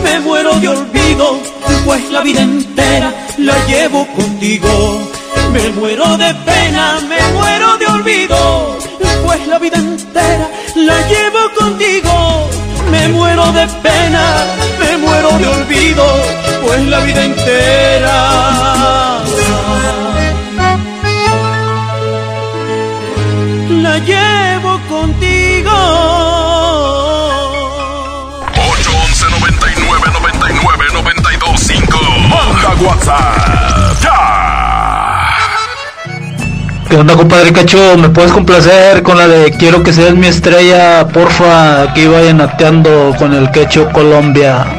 Me muero de olvido, pues la vida entera la llevo contigo. Me muero de pena, me muero de olvido, pues la vida entera la llevo contigo. Me muero de pena, me muero de olvido, pues la vida entera la llevo WhatsApp. ¿Qué onda, compadre Cacho? ¿Me puedes complacer con la de Quiero que seas mi estrella? Porfa, aquí vayan nateando con el Quecho Colombia.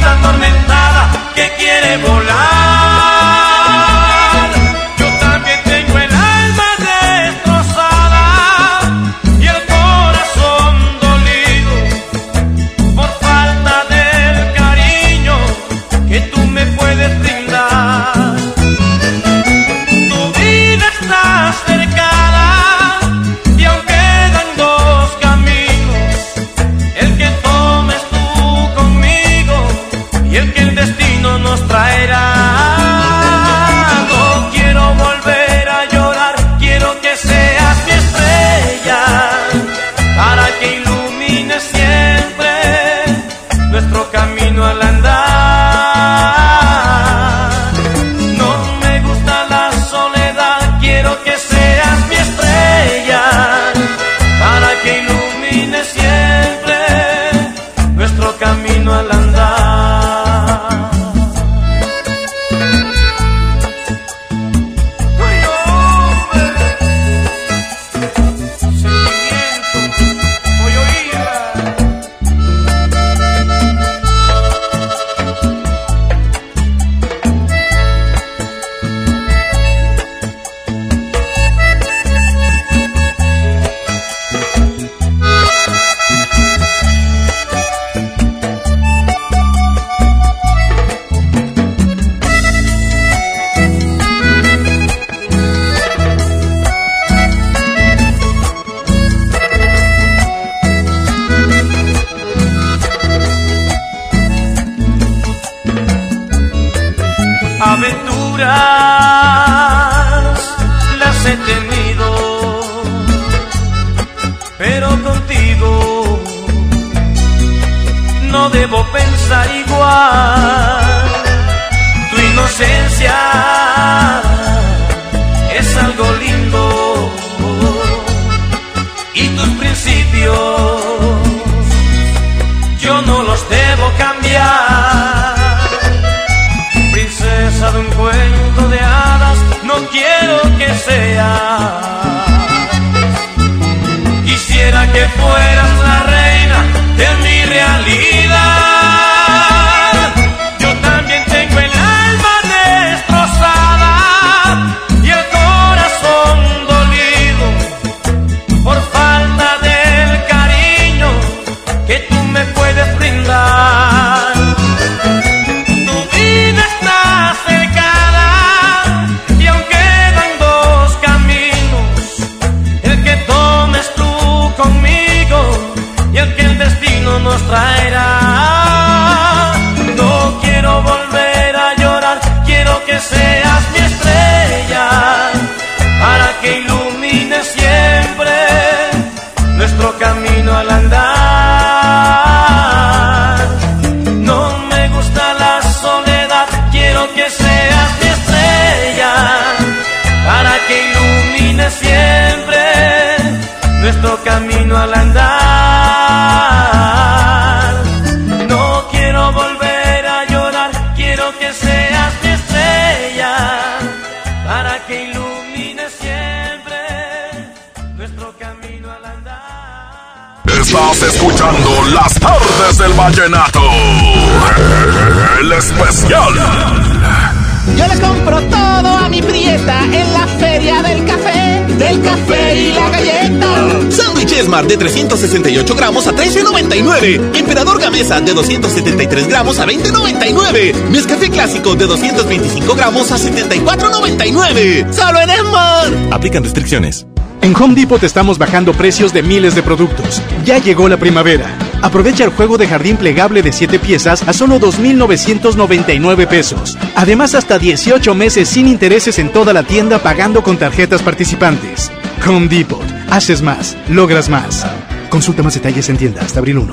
Te de 273 gramos a 20.99. Nescafé Clásico de 225 gramos a 74.99. ¡Solo en Esmar! Aplican restricciones. En Home Depot estamos bajando precios de miles de productos. Ya llegó la primavera. Aprovecha el juego de jardín plegable de 7 piezas a solo 2.999 pesos. Además, hasta 18 meses sin intereses en toda la tienda pagando con tarjetas participantes. Home Depot. Haces más, logras más. Consulta más detalles en tienda hasta abril 1.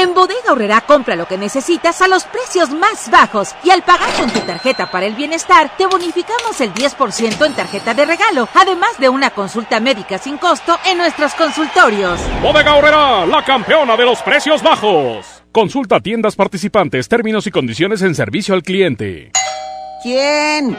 En Bodega Horrera compra lo que necesitas a los precios más bajos y al pagar con tu tarjeta para el bienestar te bonificamos el 10% en tarjeta de regalo, además de una consulta médica sin costo en nuestros consultorios. Bodega Horrera, la campeona de los precios bajos. Consulta tiendas participantes, términos y condiciones en servicio al cliente. ¿Quién?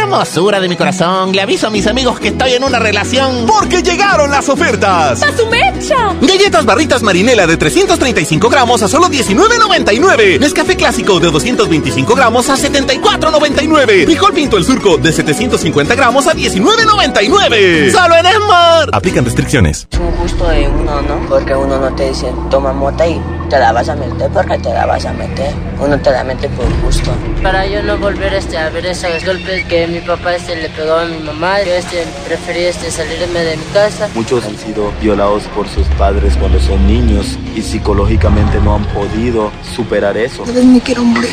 Hermosura de mi corazón, le aviso a mis amigos que estoy en una relación. Porque llegaron las ofertas. ¡A su mecha! Galletas barritas marinela de 335 gramos a solo 19.99. Nescafé clásico de 225 gramos a 74.99. Frijol pinto el surco de 750 gramos a 19.99. Solo en Esmar. Aplican restricciones. Es un gusto de uno, ¿no? Porque uno no te dice, toma mota y te la vas a meter porque te la vas a meter. Uno te la mete por gusto. Para yo no volver este, a ver esos golpes que mi papá este, le pegó a mi mamá, yo este, preferí este, salirme de mi casa. Muchos han sido violados por sus padres cuando son niños y psicológicamente no han podido superar eso. A veces me quiero morir,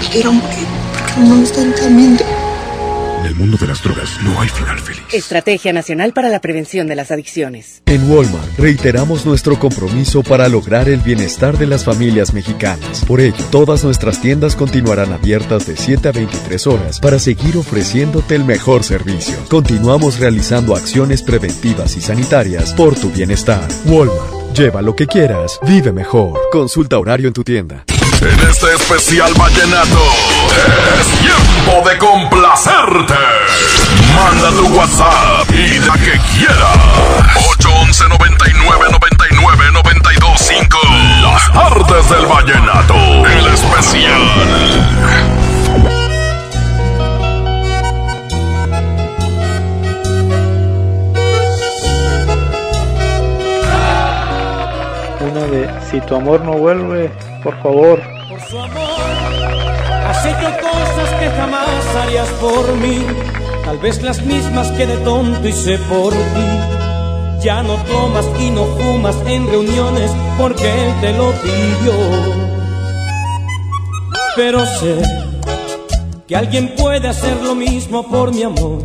me quiero morir, porque no me están entendiendo. En el mundo de las drogas no hay final feliz. Estrategia Nacional para la Prevención de las Adicciones. En Walmart reiteramos nuestro compromiso para lograr el bienestar de las familias mexicanas. Por ello, todas nuestras tiendas continuarán abiertas de 7 a 23 horas para seguir ofreciéndote el mejor servicio. Continuamos realizando acciones preventivas y sanitarias por tu bienestar. Walmart. Lleva lo que quieras, vive mejor. Consulta horario en tu tienda. En este especial vallenato es tiempo de complacerte. Manda tu WhatsApp y la que quiera. 811 amor no vuelve, por favor. Por su amor, has hecho cosas que jamás harías por mí. Tal vez las mismas que de tonto hice por ti. Ya no tomas y no fumas en reuniones porque él te lo pidió. Pero sé que alguien puede hacer lo mismo por mi amor.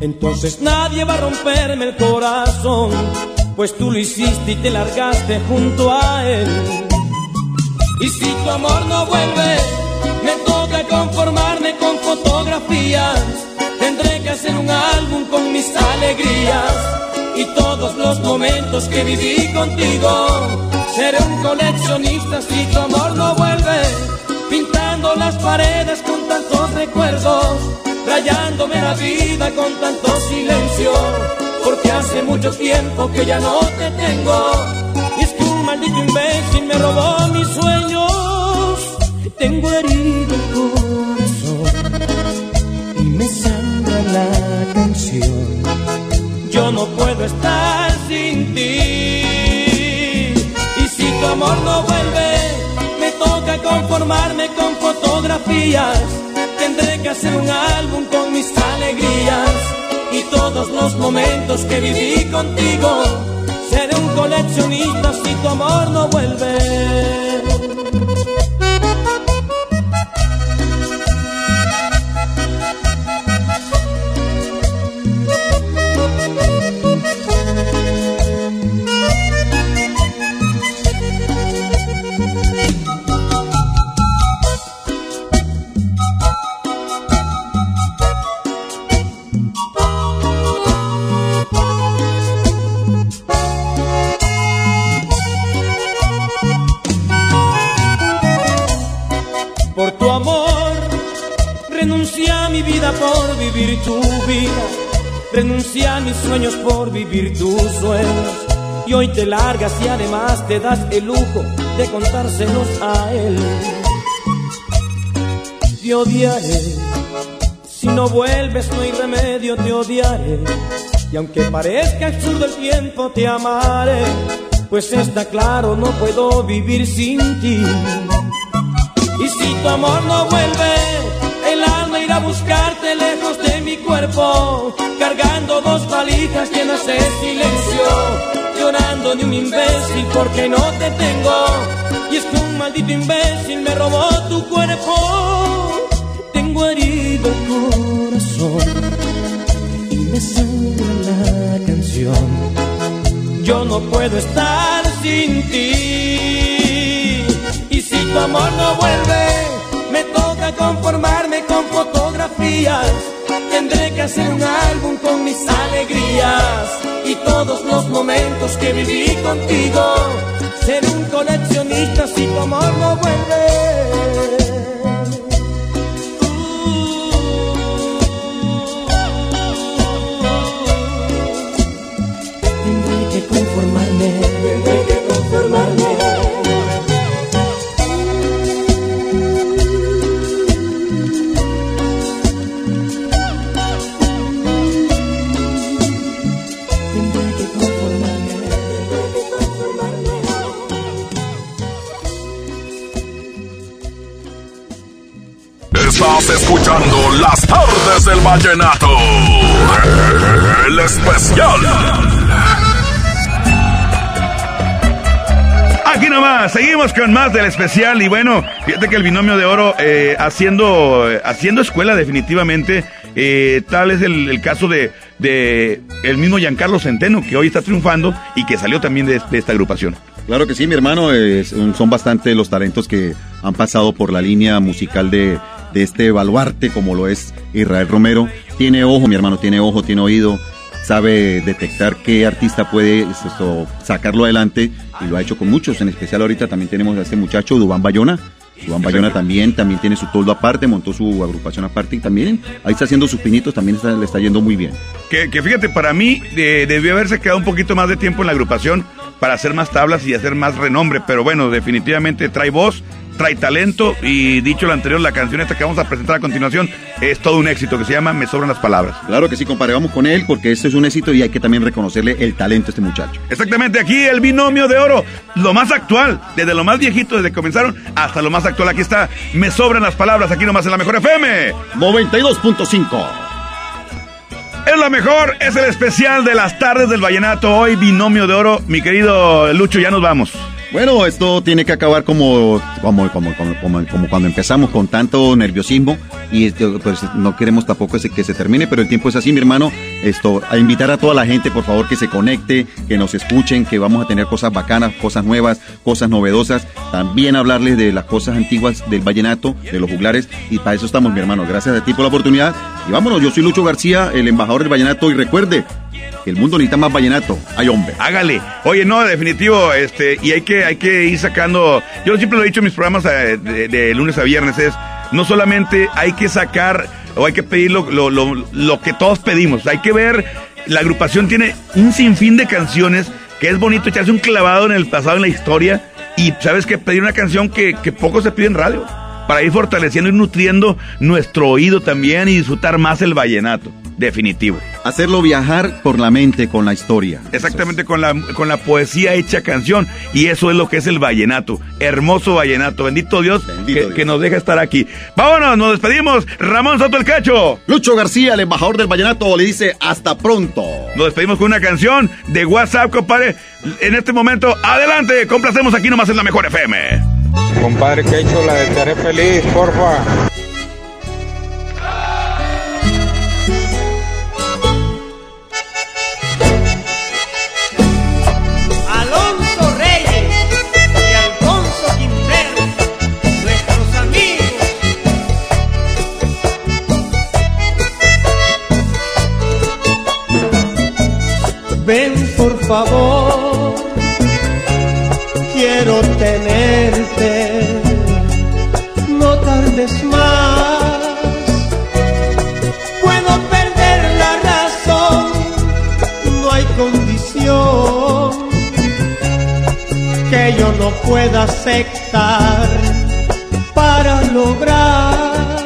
Entonces nadie va a romperme el corazón, pues tú lo hiciste y te largaste junto a él. Y si tu amor no vuelve, me toca conformarme con fotografías. Tendré que hacer un álbum con mis alegrías y todos los momentos que viví contigo. Seré un coleccionista si tu amor no vuelve, pintando las paredes con tantos recuerdos, rayándome la vida con tanto silencio, porque hace mucho tiempo que ya no te tengo. Y es que un maldito imbécil me robó mis sueños. Tengo herido el corazón y me sangra la canción. Yo no puedo estar sin ti. Y si tu amor no vuelve, me toca conformarme con fotografías. Tendré que hacer un álbum con mis alegrías y todos los momentos que viví contigo. Seré un coleccionista si tu amor no vuelve. Por vivir tu vida. Renuncié a mis sueños por vivir tus sueños. Y hoy te largas y además te das el lujo de contárselos a él. Te odiaré. Si no vuelves no hay remedio, te odiaré. Y aunque parezca absurdo el tiempo, te amaré. Pues está claro, no puedo vivir sin ti. Y si tu amor no vuelve, el buscarte lejos de mi cuerpo, cargando dos valijas llenas de silencio, llorando de un imbécil porque no te tengo. Y es que un maldito imbécil me robó tu cuerpo. Tengo herido el corazón y me sangra la canción. Yo no puedo estar sin ti. Los momentos que viví contigo. Seré un coleccionista si tu amor no vuelve. Las tardes del vallenato. El especial. Aquí nomás, seguimos con más del especial y bueno, fíjate que el binomio de oro eh, haciendo, haciendo escuela definitivamente, eh, tal es el, caso de, de el mismo Giancarlo Centeno que hoy está triunfando y que salió también de esta agrupación. Claro que sí, mi hermano, es- son bastante los talentos que han pasado por la línea musical de, de este baluarte como lo es Israel Romero. Tiene ojo, mi hermano, tiene ojo, tiene oído, sabe detectar qué artista puede esto, sacarlo adelante y lo ha hecho con muchos. En especial ahorita también tenemos a este muchacho, Dubán Bayona. Dubán Bayona también, también tiene su toldo aparte, montó su agrupación aparte y también ahí está haciendo sus pinitos, también está- le está yendo muy bien. Que, que fíjate, para mí eh, debió haberse quedado un poquito más de tiempo en la agrupación para hacer más tablas y hacer más renombre, pero bueno, definitivamente trae voz, trae talento y dicho lo anterior, la canción esta que vamos a presentar a continuación es todo un éxito que se llama Me sobran las palabras. Claro que sí, compadre, vamos con él porque este es un éxito y hay que también reconocerle el talento a este muchacho. Exactamente, aquí el binomio de oro, lo más actual, desde lo más viejito, desde que comenzaron, hasta lo más actual. Aquí está, me sobran las palabras, aquí nomás en la mejor FM. 92.5. Es la mejor, es el especial de las tardes del vallenato. Hoy binomio de oro, mi querido Lucho, ya nos vamos. Bueno, esto tiene que acabar como, como, como, como, como- como cuando empezamos con tanto nerviosismo y pues no queremos tampoco ese- que se termine, pero el tiempo es así, mi hermano. Esto, a invitar a toda la gente, por favor, que se conecte, que nos escuchen, que vamos a tener cosas bacanas, cosas nuevas, cosas novedosas. También hablarles de las cosas antiguas del vallenato, de los juglares, y para eso estamos, mi hermano. Gracias a ti por la oportunidad. Y vámonos, yo soy Lucho García, el embajador del vallenato, y recuerde el mundo necesita más vallenato. Hay hombre. Hágale. Oye, no, definitivo, este, y hay que, hay que ir sacando. Yo siempre lo he dicho en mis programas eh, de, lunes a viernes, es no solamente hay que sacar o hay que pedir lo, lo- lo- lo que todos pedimos, hay que ver, la agrupación tiene un sinfín de canciones que es bonito echarse un clavado en el pasado, en la historia, y sabes que pedir una canción que, que poco se pide en radio, para ir fortaleciendo y nutriendo nuestro oído también y disfrutar más el vallenato, definitivo. Hacerlo viajar por la mente con la historia. Exactamente, con la, con la poesía hecha canción. Y eso es lo que es el vallenato. Hermoso vallenato. Bendito Dios, que, que nos deja estar aquí. Vámonos, nos despedimos. Ramón Soto el Cacho. Lucho García, el embajador del vallenato, le dice hasta pronto. Nos despedimos con una canción de WhatsApp, compadre. En este momento, adelante. Complacemos aquí nomás en la mejor FM. Compadre Quecho, la de haré feliz, porfa. Ven por favor, quiero tenerte, no tardes más. Puedo perder la razón, no hay condición que yo no pueda aceptar para lograr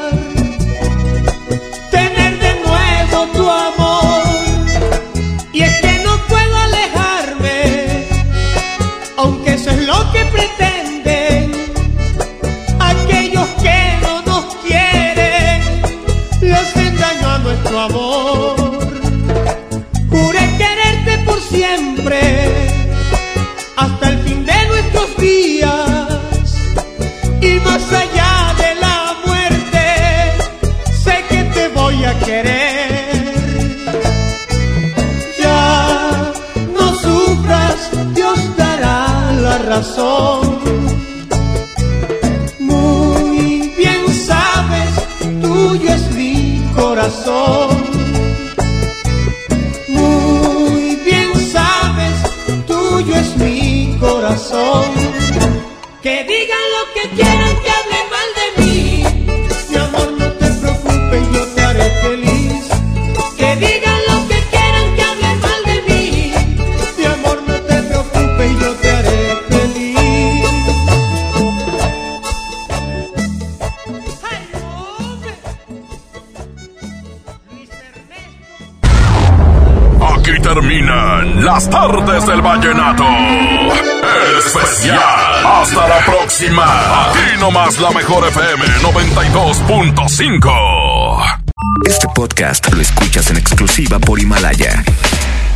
Aquí nomás la mejor FM 92.5. Este podcast lo escuchas en exclusiva por Himalaya.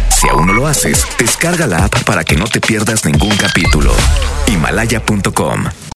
Si aún no lo haces, descarga la app para que no te pierdas ningún capítulo. Himalaya.com